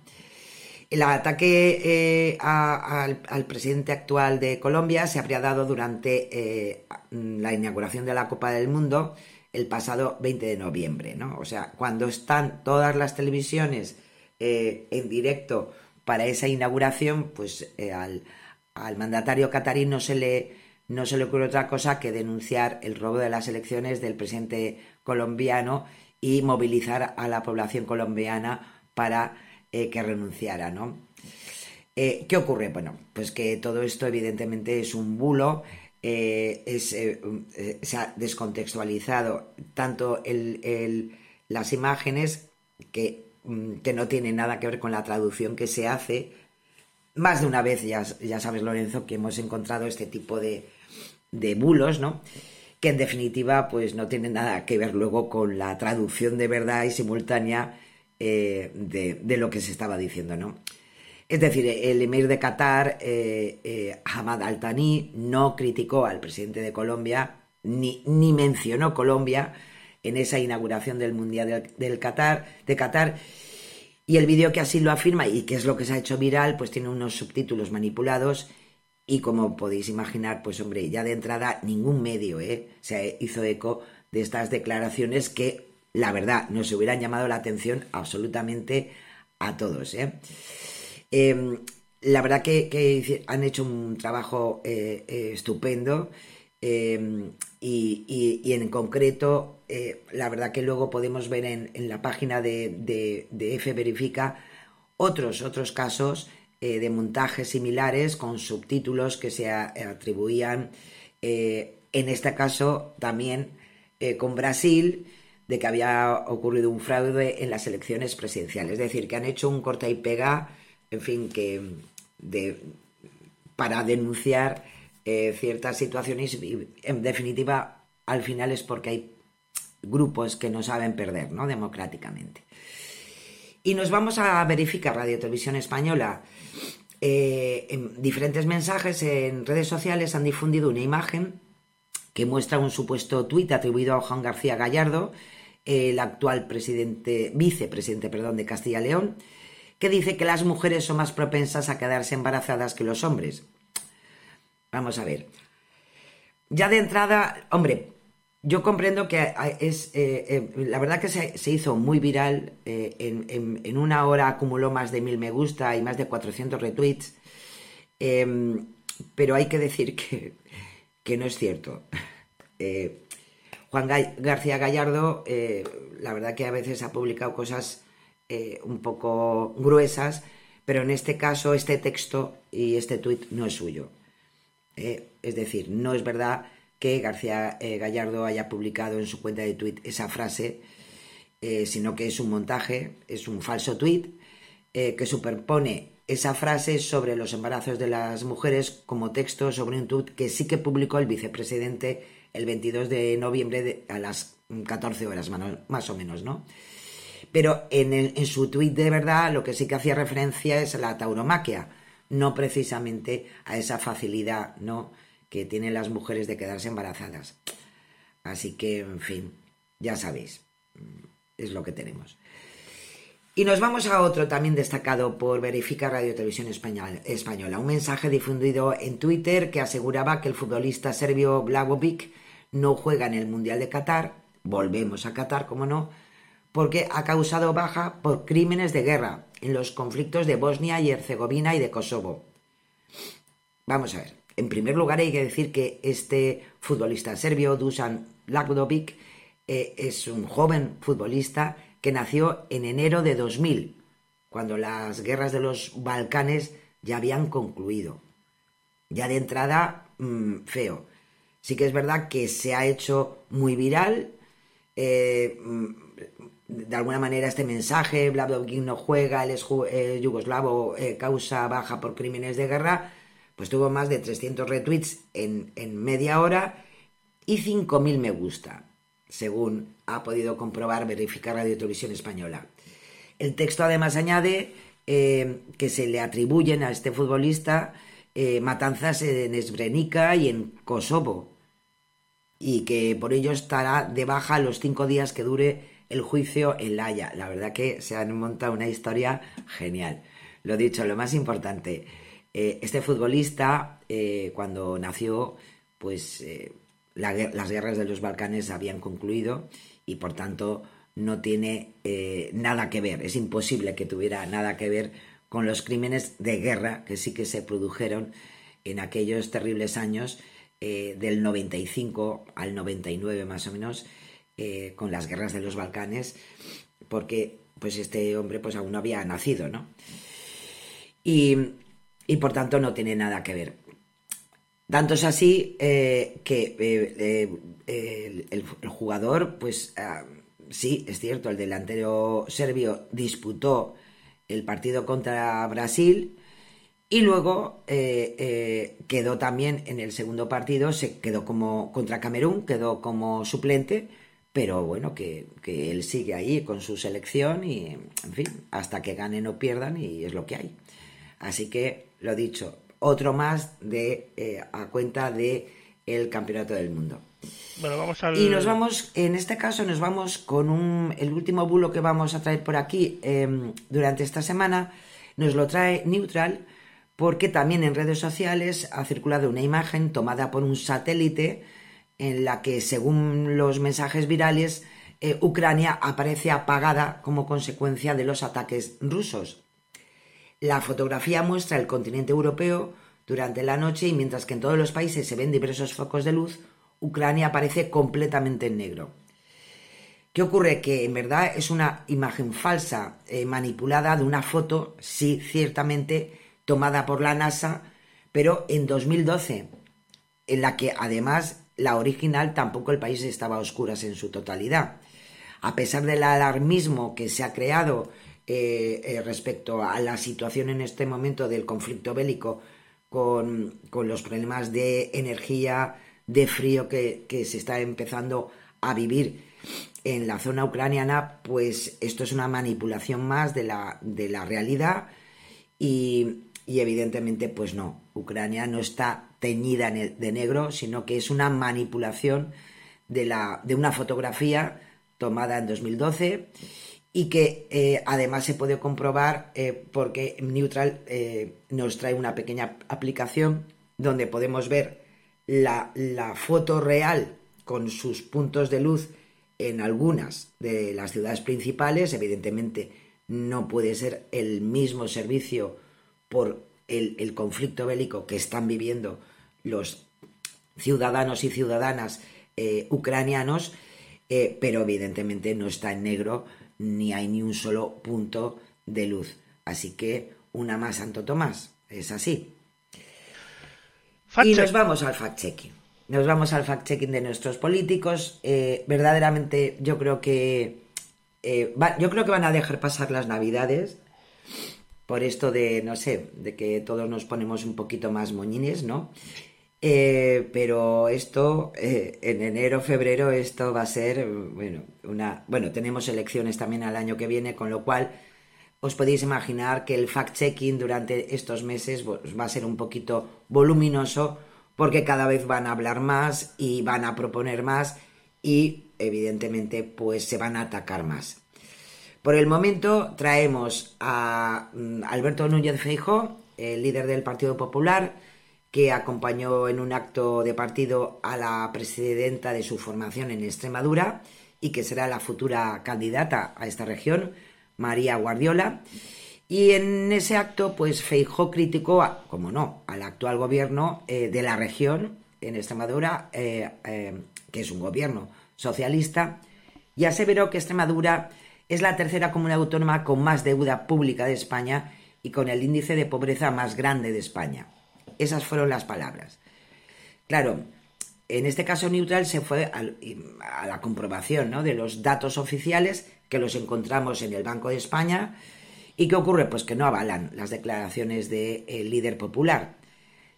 El ataque al, presidente actual de Colombia se habría dado durante la inauguración de la Copa del Mundo el pasado 20 de noviembre, ¿no? O sea, cuando están todas las televisiones eh, en directo para esa inauguración, pues eh, al, mandatario catarí no se le no se le ocurre otra cosa que denunciar el robo de las elecciones del presidente colombiano y movilizar a la población colombiana para eh, que renunciara, ¿no? ¿Qué ocurre? Bueno, pues que todo esto evidentemente es un bulo eh, eh, eh, se ha descontextualizado tanto las imágenes que, mm, que, no tienen nada que ver con la traducción que se hace. Más de una vez, ya, ya sabes, Lorenzo, que hemos encontrado este tipo de, de bulos, ¿no? que en definitiva pues no tienen nada que ver luego con la traducción de verdad y simultánea de, de, lo que se estaba diciendo, ¿no? Es decir, el emir de Qatar, eh, eh, Hamad Al-Thani, no criticó al presidente de Colombia, ni, ni, mencionó Colombia en esa inauguración del Mundial del, Qatar, de Qatar. Y el vídeo que así lo afirma y que es lo que se ha hecho viral, pues tiene unos subtítulos manipulados y como podéis imaginar, pues hombre, ya de entrada ningún medio ¿eh? se hizo eco de estas declaraciones que, la verdad, nos hubieran llamado la atención absolutamente a todos. ¿eh? Em, la verdad que, han hecho un trabajo eh, estupendo em, y, en concreto, la verdad que luego podemos ver en, la página de, F Verifica otros, otros casos de montajes similares con subtítulos que se atribuían, en este caso también con Brasil, de que había ocurrido un fraude en las elecciones presidenciales. Es decir, que han hecho un corta y pega en fin, que para denunciar eh, ciertas situaciones y en definitiva al final es porque hay grupos que no saben perder, ¿no? Democráticamente. Y nos vamos a verificar Radio Televisión Española. Eh, en diferentes mensajes en redes sociales han difundido una imagen que muestra un supuesto tuit atribuido a Juan García Gallardo, el actual presidente, vicepresidente perdón, de Castilla y León, que dice que las mujeres son más propensas a quedarse embarazadas que los hombres. Vamos a ver. Ya de entrada, hombre, yo comprendo que es, eh, eh, la verdad que se, hizo muy viral, eh, en, una hora acumuló más de mil me gusta y más de 400 retweets, em, pero hay que decir que, que no es cierto. Juan García Gallardo, la verdad que a veces ha publicado cosas un poco gruesas, pero en este caso este texto y este tuit no es suyo. es decir, no es verdad que García Gallardo haya publicado en su cuenta de tuit esa frase, sino que es un montaje, es un falso tuit que superpone esa frase sobre los embarazos de las mujeres como texto sobre un tuit que sí que publicó el vicepresidente el 22 de noviembre a las 14 horas más o menos, ¿no? Pero en, en su tuit de verdad lo que sí que hacía referencia es a la tauromaquia, no precisamente a esa facilidad, ¿no? Que tienen las mujeres de quedarse embarazadas. Así que, en fin, ya sabéis, es lo que tenemos. Y nos vamos a otro también destacado por Verifica Radio Televisión Española, un mensaje difundido en Twitter que aseguraba que el futbolista serbio Blagovic no juega en el Mundial de Qatar, volvemos a Qatar, como no, porque ha causado baja por crímenes de guerra en los conflictos de Bosnia y Herzegovina y de Kosovo. Vamos a ver, en primer lugar hay que decir que este futbolista serbio, Dusan Blagovic, eh, es un joven futbolista que nació en enero de 2000, cuando las guerras de los Balcanes ya habían concluido. Ya de entrada, mm, feo. Sí que es verdad que se ha hecho muy viral. Eh, de alguna manera este mensaje, Bladovkin no juega, el es yugoslavo eh, causa baja por crímenes de guerra, pues tuvo más de 300 retweets en, media hora y 5.000 me gusta según ha podido comprobar Verificar Radio Televisión Española. El texto además añade eh, que se le atribuyen a este futbolista eh, matanzas en Srebrenica y en Kosovo y que por ello estará de baja los cinco días que dure el juicio en La Haya. La verdad que se han montado una historia genial. Lo dicho, lo más importante, eh, este futbolista cuando nació pues las guerras de los Balcanes habían concluido y por tanto no tiene eh, nada que ver, es imposible que tuviera nada que ver con los crímenes de guerra que sí que se produjeron en aquellos terribles años eh, del 95 al 99 más o menos eh, con las guerras de los Balcanes porque pues este hombre pues aún no había nacido, ¿no? Y, y por tanto no tiene nada que ver. Tanto es así eh, que eh, eh, el, jugador, pues ah, sí, es cierto, el delantero serbio disputó el partido contra Brasil y luego quedó también en el segundo partido, se quedó como contra Camerún, quedó como suplente, pero bueno, que, que él sigue ahí con su selección y, en fin, hasta que ganen o pierdan y es lo que hay. Así que, lo dicho, otro más de eh, a cuenta de el campeonato del mundo. Bueno, vamos Y nos vamos, en este caso nos vamos con un, el último bulo que vamos a traer por aquí em, durante esta semana, nos lo trae Neutral porque también en redes sociales ha circulado una imagen tomada por un satélite en la que, según los mensajes virales, eh, Ucrania aparece apagada como consecuencia de los ataques rusos. La fotografía muestra el continente europeo durante la noche y mientras que en todos los países se ven diversos focos de luz, Ucrania aparece completamente en negro. ¿Qué ocurre? Que en verdad es una imagen falsa, eh, manipulada de una foto, sí, ciertamente, tomada por la NASA, pero en 2012, en la que además la original tampoco el país estaba a oscuras en su totalidad. A pesar del alarmismo que se ha creado eh, eh, respecto a la situación en este momento del conflicto bélico con, los problemas de energía, de frío que, se está empezando a vivir en la zona ucraniana, pues esto es una manipulación más de la, de la realidad y, evidentemente pues no, Ucrania no está teñida de negro, sino que es una manipulación de, la, de una fotografía tomada en 2012 y que eh, además se puede comprobar eh, porque Neutral eh, nos trae una pequeña aplicación donde podemos ver la, foto real con sus puntos de luz en algunas de las ciudades principales. Evidentemente no puede ser el mismo servicio por el, conflicto bélico que están viviendo los ciudadanos y ciudadanas ucranianos, pero evidentemente no está en negro ni hay ni un solo punto de luz. Así que una más Santo Tomás, es así. y nos vamos al fact-checking. Nos vamos al fact-checking de nuestros políticos. Eh, verdaderamente yo creo que yo creo que van a dejar pasar las navidades por esto de, no sé, de que todos nos ponemos un poquito más moñines, ¿no? Eh, pero esto, eh, en enero, febrero, esto va a ser, bueno, una, bueno, tenemos elecciones también al año que viene, con lo cual os podéis imaginar que el fact-checking durante estos meses va a ser un poquito voluminoso, porque cada vez van a hablar más y van a proponer más y, evidentemente, pues se van a atacar más. Por el momento traemos a mm, Alberto Núñez Feijo, el líder del Partido Popular, que acompañó en un acto de partido a la presidenta de su formación en Extremadura y que será la futura candidata a esta región, María Guardiola. Y en ese acto, pues Feijó criticó, como no, al actual gobierno eh, de la región en Extremadura, eh, eh, que es un gobierno socialista, y aseveró que Extremadura es la tercera comunidad autónoma con más deuda pública de España y con el índice de pobreza más grande de España. Esas fueron las palabras. Claro, en este caso neutral se fue a, la comprobación de los datos oficiales que los encontramos en el Banco de España. ¿Y qué ocurre? Pues que no avalan las declaraciones del líder popular.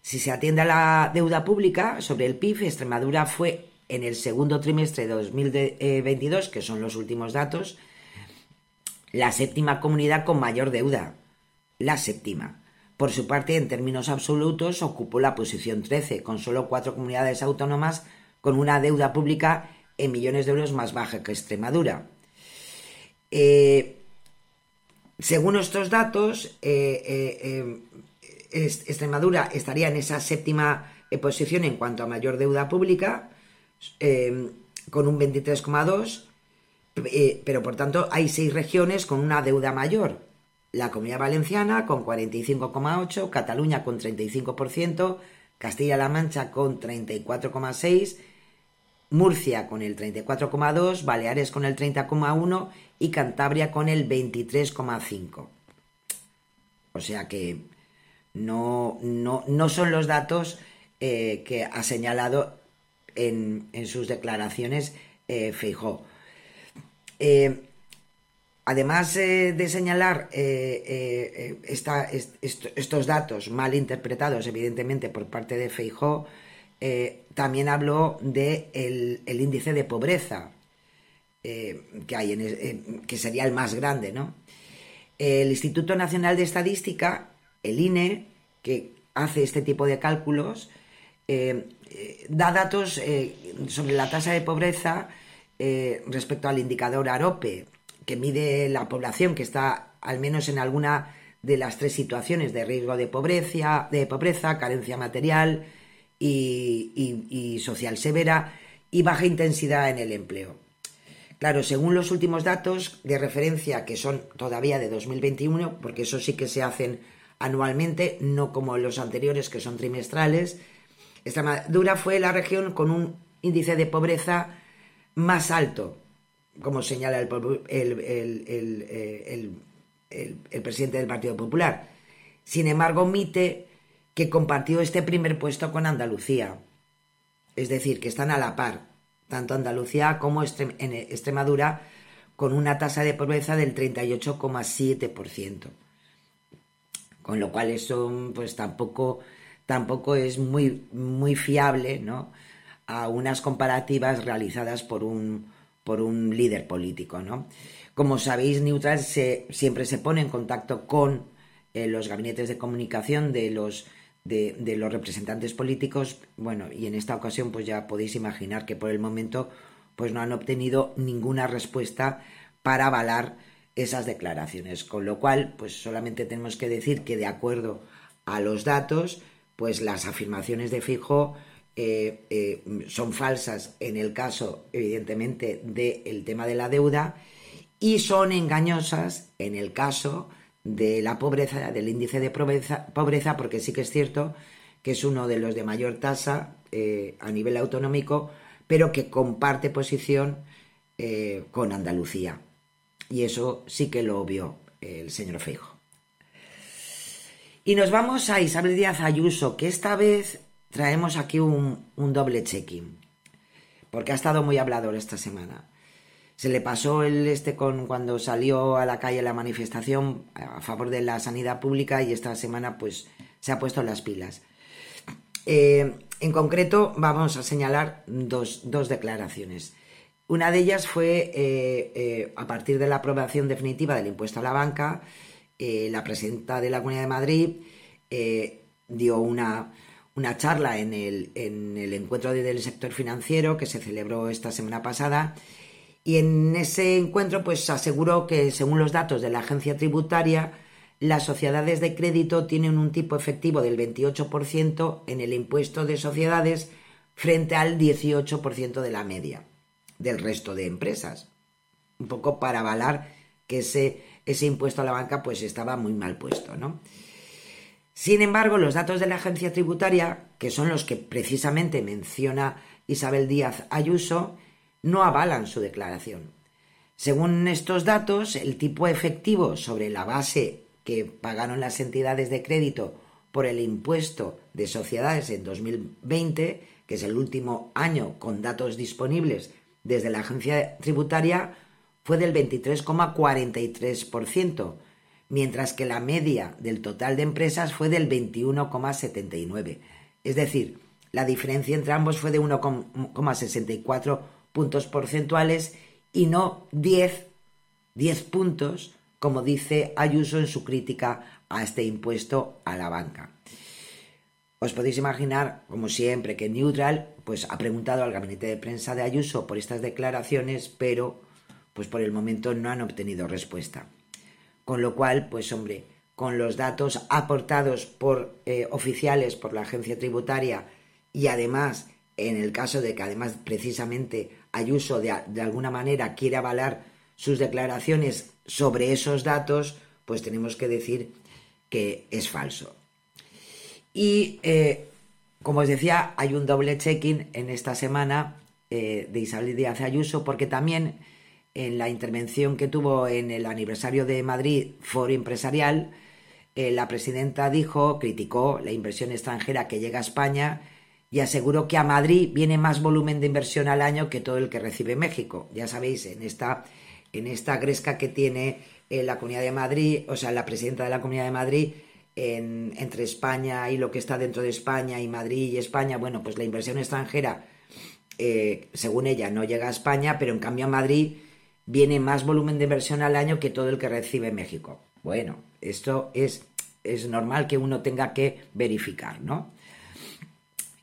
Si se atiende a la deuda pública sobre el PIB, Extremadura fue en el segundo trimestre de 2022, que son los últimos datos, la séptima comunidad con mayor deuda. La séptima. Por su parte, en términos absolutos, ocupó la posición 13, con solo cuatro comunidades autónomas con una deuda pública en millones de euros más baja que Extremadura. Eh, según estos datos, eh, eh, Extremadura estaría en esa séptima posición en cuanto a mayor deuda pública, con un 23,2 eh, pero por tanto hay seis regiones con una deuda mayor. La Comunidad Valenciana con 45,8%, Cataluña con 35%, Castilla-La Mancha con 34,6%, Murcia con el 34,2%, Baleares con el 30,1% y Cantabria con el 23,5%. O sea que no, no, son los datos eh, que ha señalado en, sus declaraciones eh, eh, además eh, de señalar eh, estos datos mal interpretados, evidentemente, por parte de Feijó, también habló de el, índice de pobreza que hay, que sería el más grande, ¿no? El Instituto Nacional de Estadística, el INE, que hace este tipo de cálculos, da datos sobre la tasa de pobreza eh, respecto al indicador AROPE, que mide la población que está al menos en alguna de las tres situaciones de riesgo de pobreza, de pobreza carencia material y, social severa y baja intensidad en el empleo. Claro, según los últimos datos de referencia, que son todavía de 2021, porque eso sí que se hacen anualmente, no como los anteriores que son trimestrales, Extremadura fue la región con un índice de pobreza más alto, como señala el, eh, el, presidente del Partido Popular. Sin embargo, omite que compartió este primer puesto con Andalucía. Es decir, que están a la par, tanto Andalucía como en Extremadura, con una tasa de pobreza del 38,7%. Con lo cual eso pues tampoco, tampoco es muy, muy fiable, ¿no? a unas comparativas realizadas por un, por un líder político. ¿no? Como sabéis, Neutral se, siempre se pone en contacto con eh, los gabinetes de comunicación de los, de, los representantes políticos. Bueno, y en esta ocasión pues ya podéis imaginar que por el momento pues no han obtenido ninguna respuesta para avalar esas declaraciones. Con lo cual, pues solamente tenemos que decir que de acuerdo a los datos, pues las afirmaciones de Fijo eh, eh, son falsas en el caso, evidentemente, del tema de la deuda y son engañosas en el caso de la pobreza, del índice de pobreza, porque sí que es cierto que es uno de los de mayor tasa eh, a nivel autonómico, pero que comparte posición con Andalucía. Y eso sí que lo vio el señor Feijo. Y nos vamos a Isabel Díaz Ayuso, que esta vez traemos aquí un, doble checking, porque ha estado muy hablador esta semana. Se le pasó el este con cuando salió a la calle la manifestación a favor de la sanidad pública y esta semana pues se ha puesto las pilas. Eh, en concreto vamos a señalar dos, declaraciones. Una de ellas fue eh, eh, a partir de la aprobación definitiva del impuesto a la banca, la presidenta de la Comunidad de Madrid dio una, una charla en el, en el encuentro del sector financiero que se celebró esta semana pasada y en ese encuentro pues aseguró que según los datos de la agencia tributaria las sociedades de crédito tienen un tipo efectivo del 28% en el impuesto de sociedades frente al 18% de la media del resto de empresas. Un poco para avalar que ese, ese impuesto a la banca pues estaba muy mal puesto, ¿no? Sin embargo, los datos de la agencia tributaria, que son los que precisamente menciona Isabel Díaz Ayuso, no avalan su declaración. Según estos datos, el tipo efectivo sobre la base que pagaron las entidades de crédito por el impuesto de sociedades en 2020, que es el último año con datos disponibles desde la agencia tributaria, fue del 23,43%, mientras que la media del total de empresas fue del 21,79%. Es decir, la diferencia entre ambos fue de 1,64 puntos porcentuales y no 10, 10 puntos, como dice Ayuso en su crítica a este impuesto a la banca. Os podéis imaginar, como siempre, que Neutral pues, ha preguntado al gabinete de prensa de Ayuso por estas declaraciones, pero pues por el momento no han obtenido respuesta. Con lo cual, pues hombre, con los datos aportados por eh, oficiales por la agencia tributaria y además en el caso de que además precisamente Ayuso de, alguna manera quiere avalar sus declaraciones sobre esos datos, pues tenemos que decir que es falso. Y eh, como os decía, hay un doble checking en esta semana eh, de Isabel Díaz Ayuso, porque también en la intervención que tuvo en el aniversario de Madrid Foro Empresarial, eh, la presidenta dijo, criticó la inversión extranjera que llega a España y aseguró que a Madrid viene más volumen de inversión al año que todo el que recibe México. Ya sabéis, en esta, en esta gresca que tiene eh, la Comunidad de Madrid, o sea, la presidenta de la Comunidad de Madrid, entre España y lo que está dentro de España y Madrid y España, bueno, pues la inversión extranjera, eh, según ella, no llega a España, pero en cambio a Madrid viene más volumen de inversión al año que todo el que recibe México. Bueno, esto es, es normal que uno tenga que verificar, ¿no?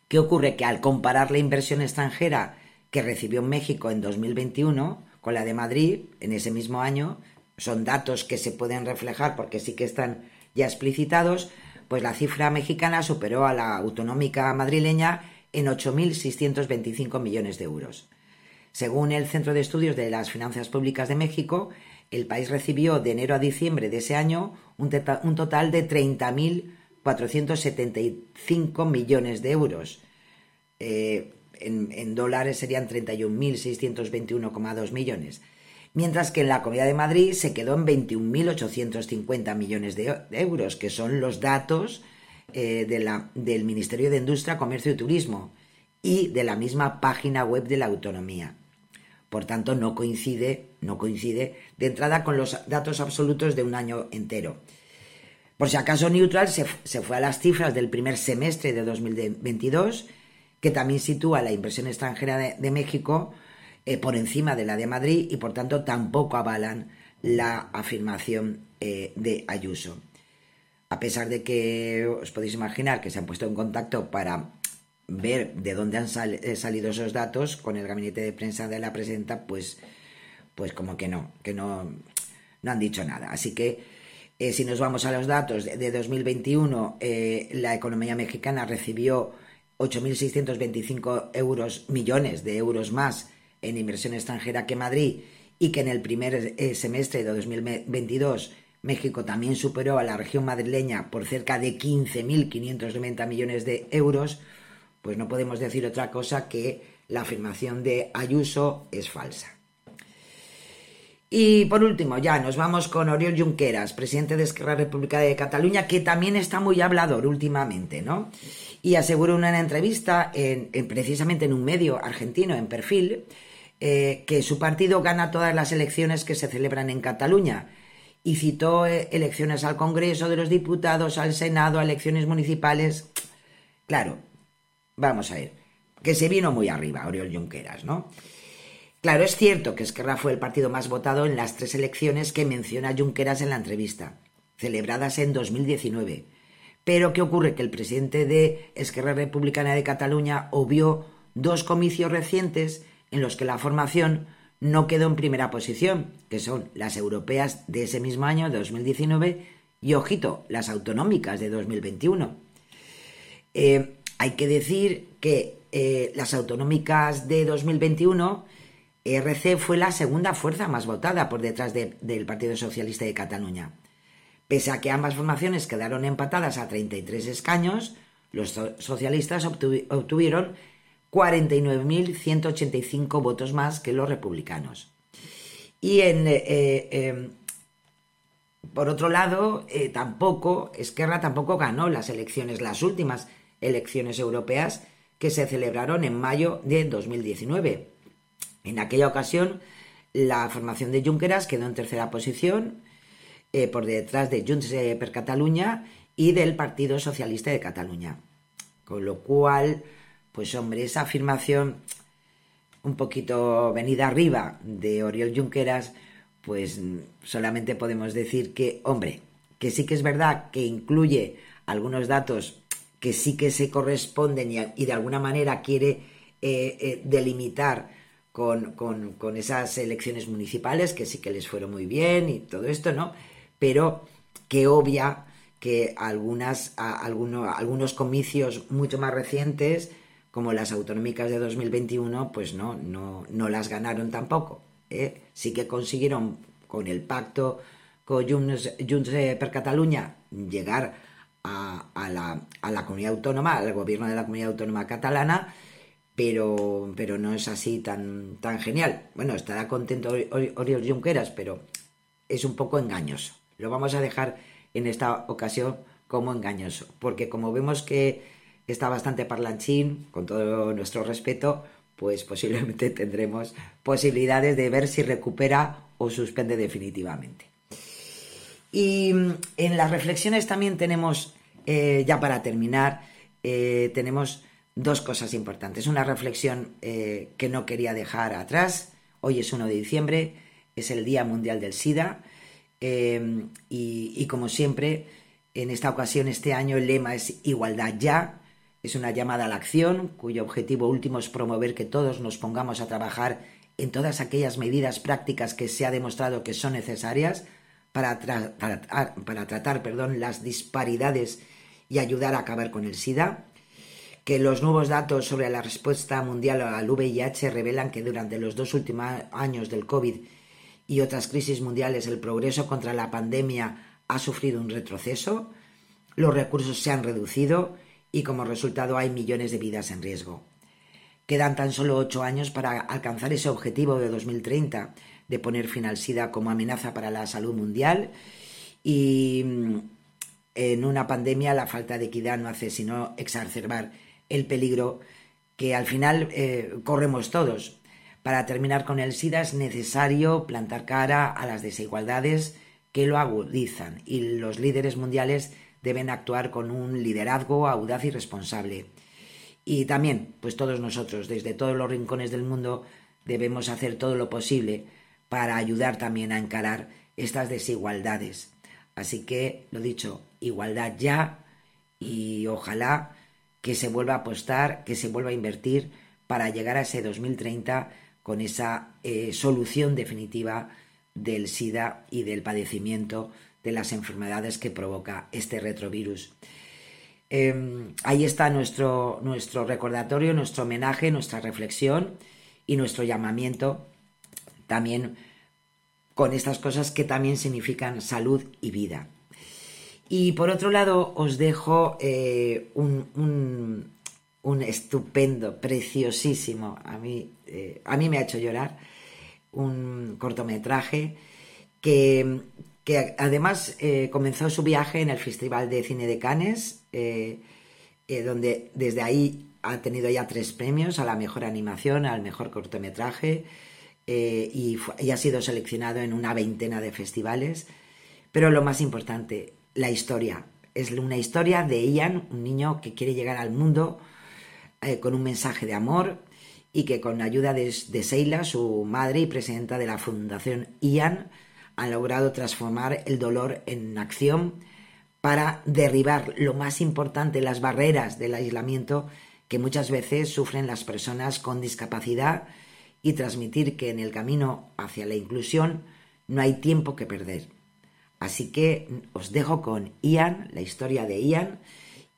¿Qué ocurre? Que al comparar la inversión extranjera que recibió México en 2021 con la de Madrid en ese mismo año, son datos que se pueden reflejar porque sí que están ya explicitados, pues la cifra mexicana superó a la autonómica madrileña en 8.625 millones de euros. Según el Centro de Estudios de las Finanzas Públicas de México, el país recibió de enero a diciembre de ese año un, total de 30.000 475 millones de euros. Eh, en, dólares serían 31.621,2 millones. Mientras que en la Comunidad de Madrid se quedó en 21.850 millones de, euros, que son los datos eh, del Ministerio de Industria, Comercio y Turismo y de la misma página web de la autonomía. Por tanto, no coincide, no coincide de entrada con los datos absolutos de un año entero. Por si acaso Neutral se, fue a las cifras del primer semestre de 2022, que también sitúa la inversión extranjera de, México eh, por encima de la de Madrid y por tanto tampoco avalan la afirmación eh, de Ayuso. A pesar de que os podéis imaginar que se han puesto en contacto para ver de dónde han eh, salido esos datos con el gabinete de prensa de la presidenta, pues, pues como que no, que no, no han dicho nada. Así que eh, si nos vamos a los datos de, 2021, eh, la economía mexicana recibió 8.625 euros, millones de euros más en inversión extranjera que Madrid y que en el primer eh, semestre de 2022 México también superó a la región madrileña por cerca de 15.590 millones de euros, pues no podemos decir otra cosa que la afirmación de Ayuso es falsa. Y por último, ya nos vamos con Oriol Junqueras, presidente de Esquerra República de Cataluña, que también está muy hablador últimamente, ¿no? Y aseguró en una entrevista, en, precisamente en un medio argentino, en perfil, eh, que su partido gana todas las elecciones que se celebran en Cataluña. Y citó eh, elecciones al Congreso de los Diputados, al Senado, elecciones municipales. Claro, vamos a ver, que se vino muy arriba Oriol Junqueras, ¿no? Claro, es cierto que Esquerra fue el partido más votado en las tres elecciones que menciona Junqueras en la entrevista, celebradas en 2019. Pero ¿qué ocurre? Que el presidente de Esquerra Republicana de Cataluña obvió dos comicios recientes en los que la formación no quedó en primera posición, que son las europeas de ese mismo año, de 2019, y, ojito, las autonómicas de 2021. Eh, hay que decir que eh, las autonómicas de 2021 ERC fue la segunda fuerza más votada por detrás del Partido Socialista de Cataluña. Pese a que ambas formaciones quedaron empatadas a 33 escaños, los socialistas obtuvieron 49.185 votos más que los republicanos. Y en, eh, eh, por otro lado, tampoco, Esquerra tampoco ganó las elecciones, las últimas elecciones europeas que se celebraron en mayo de 2019. En aquella ocasión, la formación de Junqueras quedó en tercera posición, eh, por detrás de Junts per Catalunya y del Partido Socialista de Cataluña. Con lo cual, pues hombre, esa afirmación un poquito venida arriba de Oriol Junqueras, pues solamente podemos decir que, hombre, que sí que es verdad que incluye algunos datos que sí que se corresponden y, de alguna manera quiere eh, eh, delimitar con, esas elecciones municipales que sí que les fueron muy bien y todo esto, ¿no? Pero que obvia que algunas, algunos comicios mucho más recientes, como las autonómicas de 2021, pues no, no, no las ganaron tampoco. ¿eh? Sí que consiguieron con el pacto con Junts, per Cataluña llegar a, la, a la comunidad autónoma, al gobierno de la comunidad autónoma catalana, pero, pero no es así tan, tan genial. Bueno, estará contento Oriol Junqueras, pero es un poco engañoso. Lo vamos a dejar en esta ocasión como engañoso, porque como vemos que está bastante parlanchín, con todo nuestro respeto, pues posiblemente tendremos posibilidades de ver si recupera o suspende definitivamente. Y en las reflexiones también tenemos, eh, ya para terminar, eh, tenemos dos cosas importantes. Una reflexión eh, que no quería dejar atrás. Hoy es 1 de diciembre, es el Día Mundial del SIDA eh, y, como siempre, en esta ocasión, este año, el lema es Igualdad ya. Es una llamada a la acción cuyo objetivo último es promover que todos nos pongamos a trabajar en todas aquellas medidas prácticas que se ha demostrado que son necesarias para, para tratar perdón, las disparidades y ayudar a acabar con el SIDA que los nuevos datos sobre la respuesta mundial al VIH revelan que durante los dos últimos años del COVID y otras crisis mundiales el progreso contra la pandemia ha sufrido un retroceso, los recursos se han reducido y como resultado hay millones de vidas en riesgo. Quedan tan solo ocho años para alcanzar ese objetivo de 2030 de poner fin al SIDA como amenaza para la salud mundial y mm, en una pandemia la falta de equidad no hace sino exacerbar el peligro que al final eh, corremos todos. Para terminar con el SIDA es necesario plantar cara a las desigualdades que lo agudizan y los líderes mundiales deben actuar con un liderazgo audaz y responsable. Y también, pues todos nosotros, desde todos los rincones del mundo, debemos hacer todo lo posible para ayudar también a encarar estas desigualdades. Así que, lo dicho, igualdad ya y ojalá que se vuelva a apostar, que se vuelva a invertir para llegar a ese 2030 con esa eh, solución definitiva del SIDA y del padecimiento de las enfermedades que provoca este retrovirus. Em, ahí está nuestro, nuestro recordatorio, nuestro homenaje, nuestra reflexión y nuestro llamamiento también con estas cosas que también significan salud y vida. Y por otro lado, os dejo eh, un, un estupendo, preciosísimo, a mí, eh, a mí me ha hecho llorar, un cortometraje que, que además eh, comenzó su viaje en el Festival de Cine de Cannes, donde desde ahí ha tenido ya tres premios a la mejor animación, al mejor cortometraje, y, y ha sido seleccionado en una veintena de festivales. Pero lo más importante, la historia. Es una historia de Ian, un niño que quiere llegar al mundo eh, con un mensaje de amor y que con la ayuda de, de Seila, su madre y presidenta de la Fundación Ian, han logrado transformar el dolor en acción para derribar lo más importante, las barreras del aislamiento que muchas veces sufren las personas con discapacidad y transmitir que en el camino hacia la inclusión no hay tiempo que perder. Así que os dejo con Ian, la historia de Ian,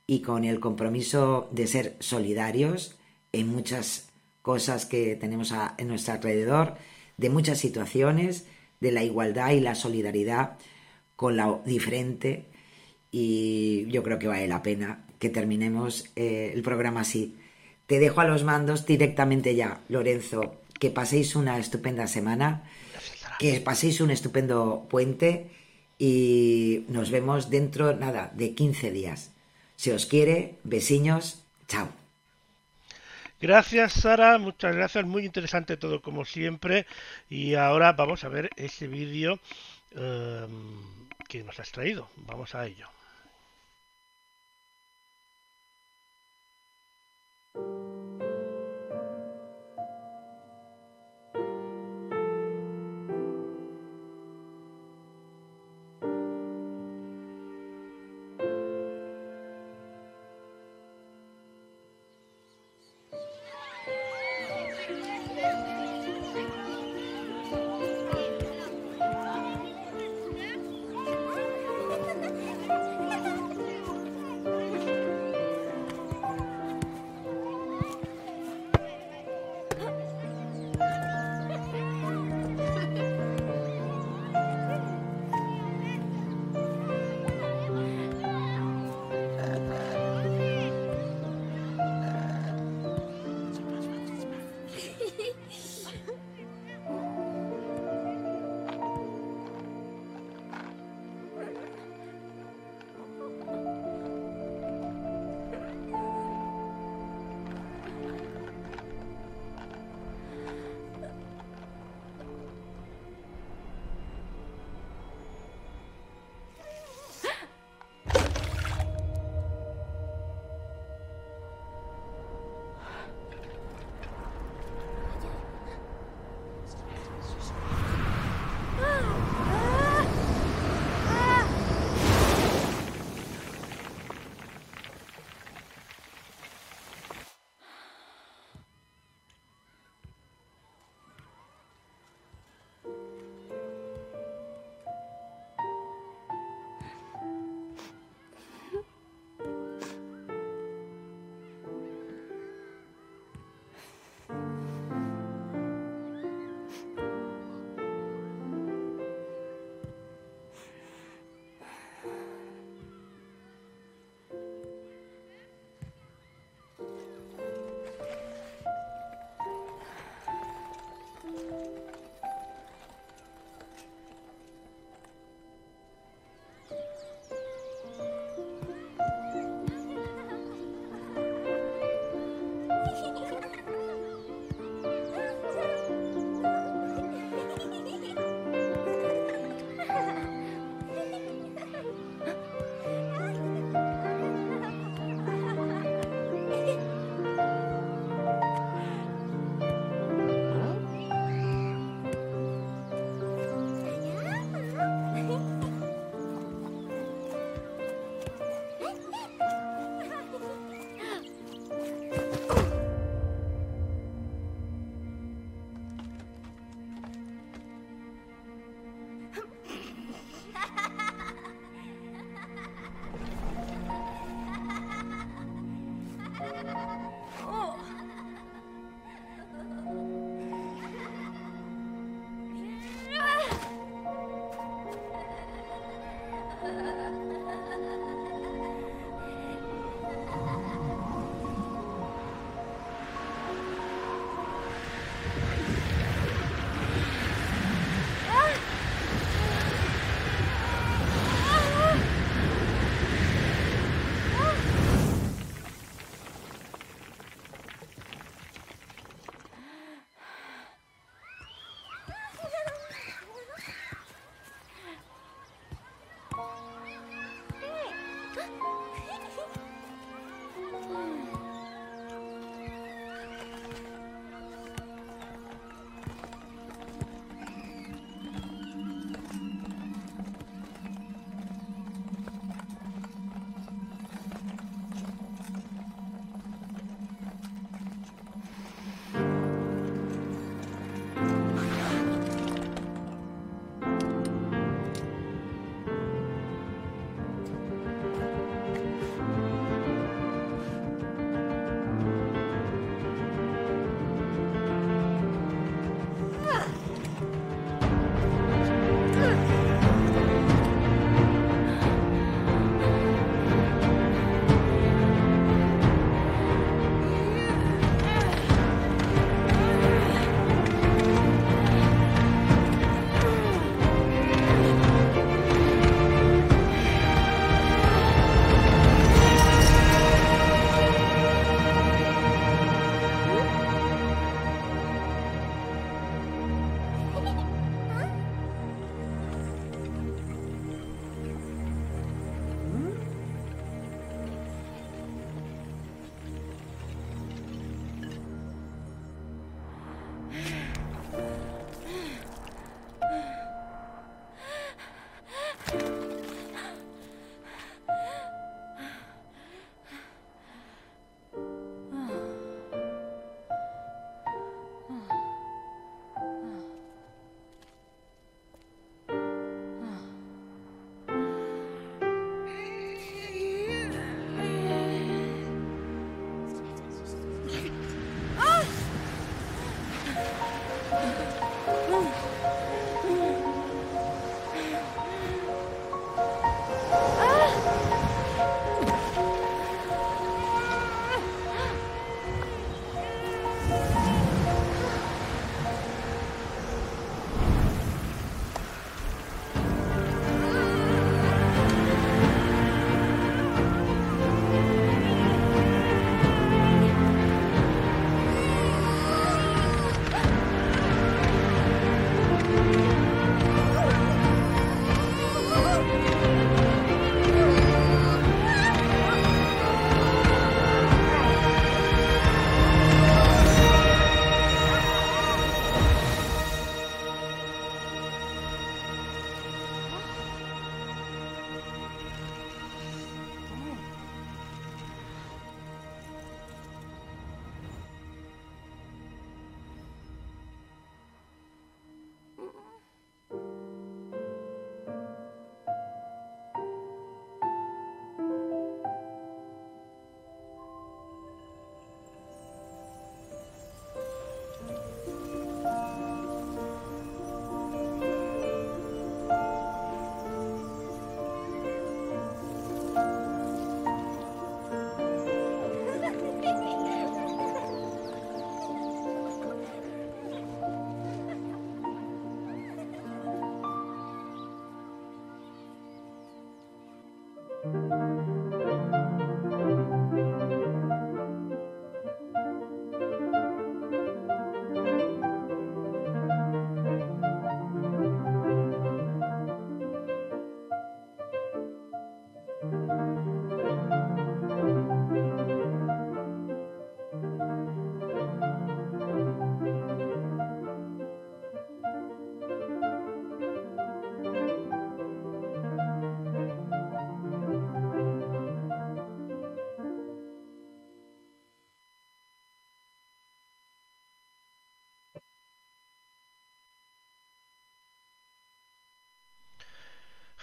y con el compromiso de ser solidarios en muchas cosas que tenemos a, en nuestro alrededor, de muchas situaciones, de la igualdad y la solidaridad con la diferente. Y yo creo que vale la pena que terminemos eh, el programa así. Te dejo a los mandos directamente ya, Lorenzo. Que paséis una estupenda semana, que paséis un estupendo puente y nos vemos dentro, nada, de 15 días. Si os quiere, besiños, chao. Gracias Sara, muchas gracias, muy interesante todo como siempre. Y ahora vamos a ver ese vídeo um, que nos has traído. Vamos a ello.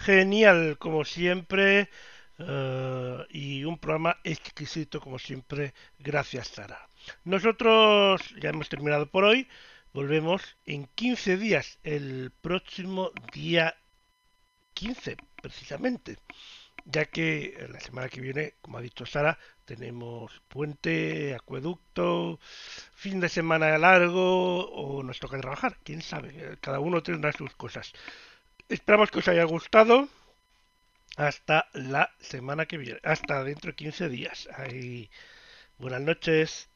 Genial como siempre eh, y un programa exquisito como siempre. Gracias Sara. Nosotros ya hemos terminado por hoy. Volvemos en 15 días, el próximo día 15 precisamente, ya que la semana que viene, como ha dicho Sara, tenemos puente, acueducto, fin de semana largo o nos toca trabajar, quién sabe, cada uno tendrá sus cosas. Esperamos que os haya gustado. Hasta la semana que viene, hasta dentro de 15 días. Buenas noches.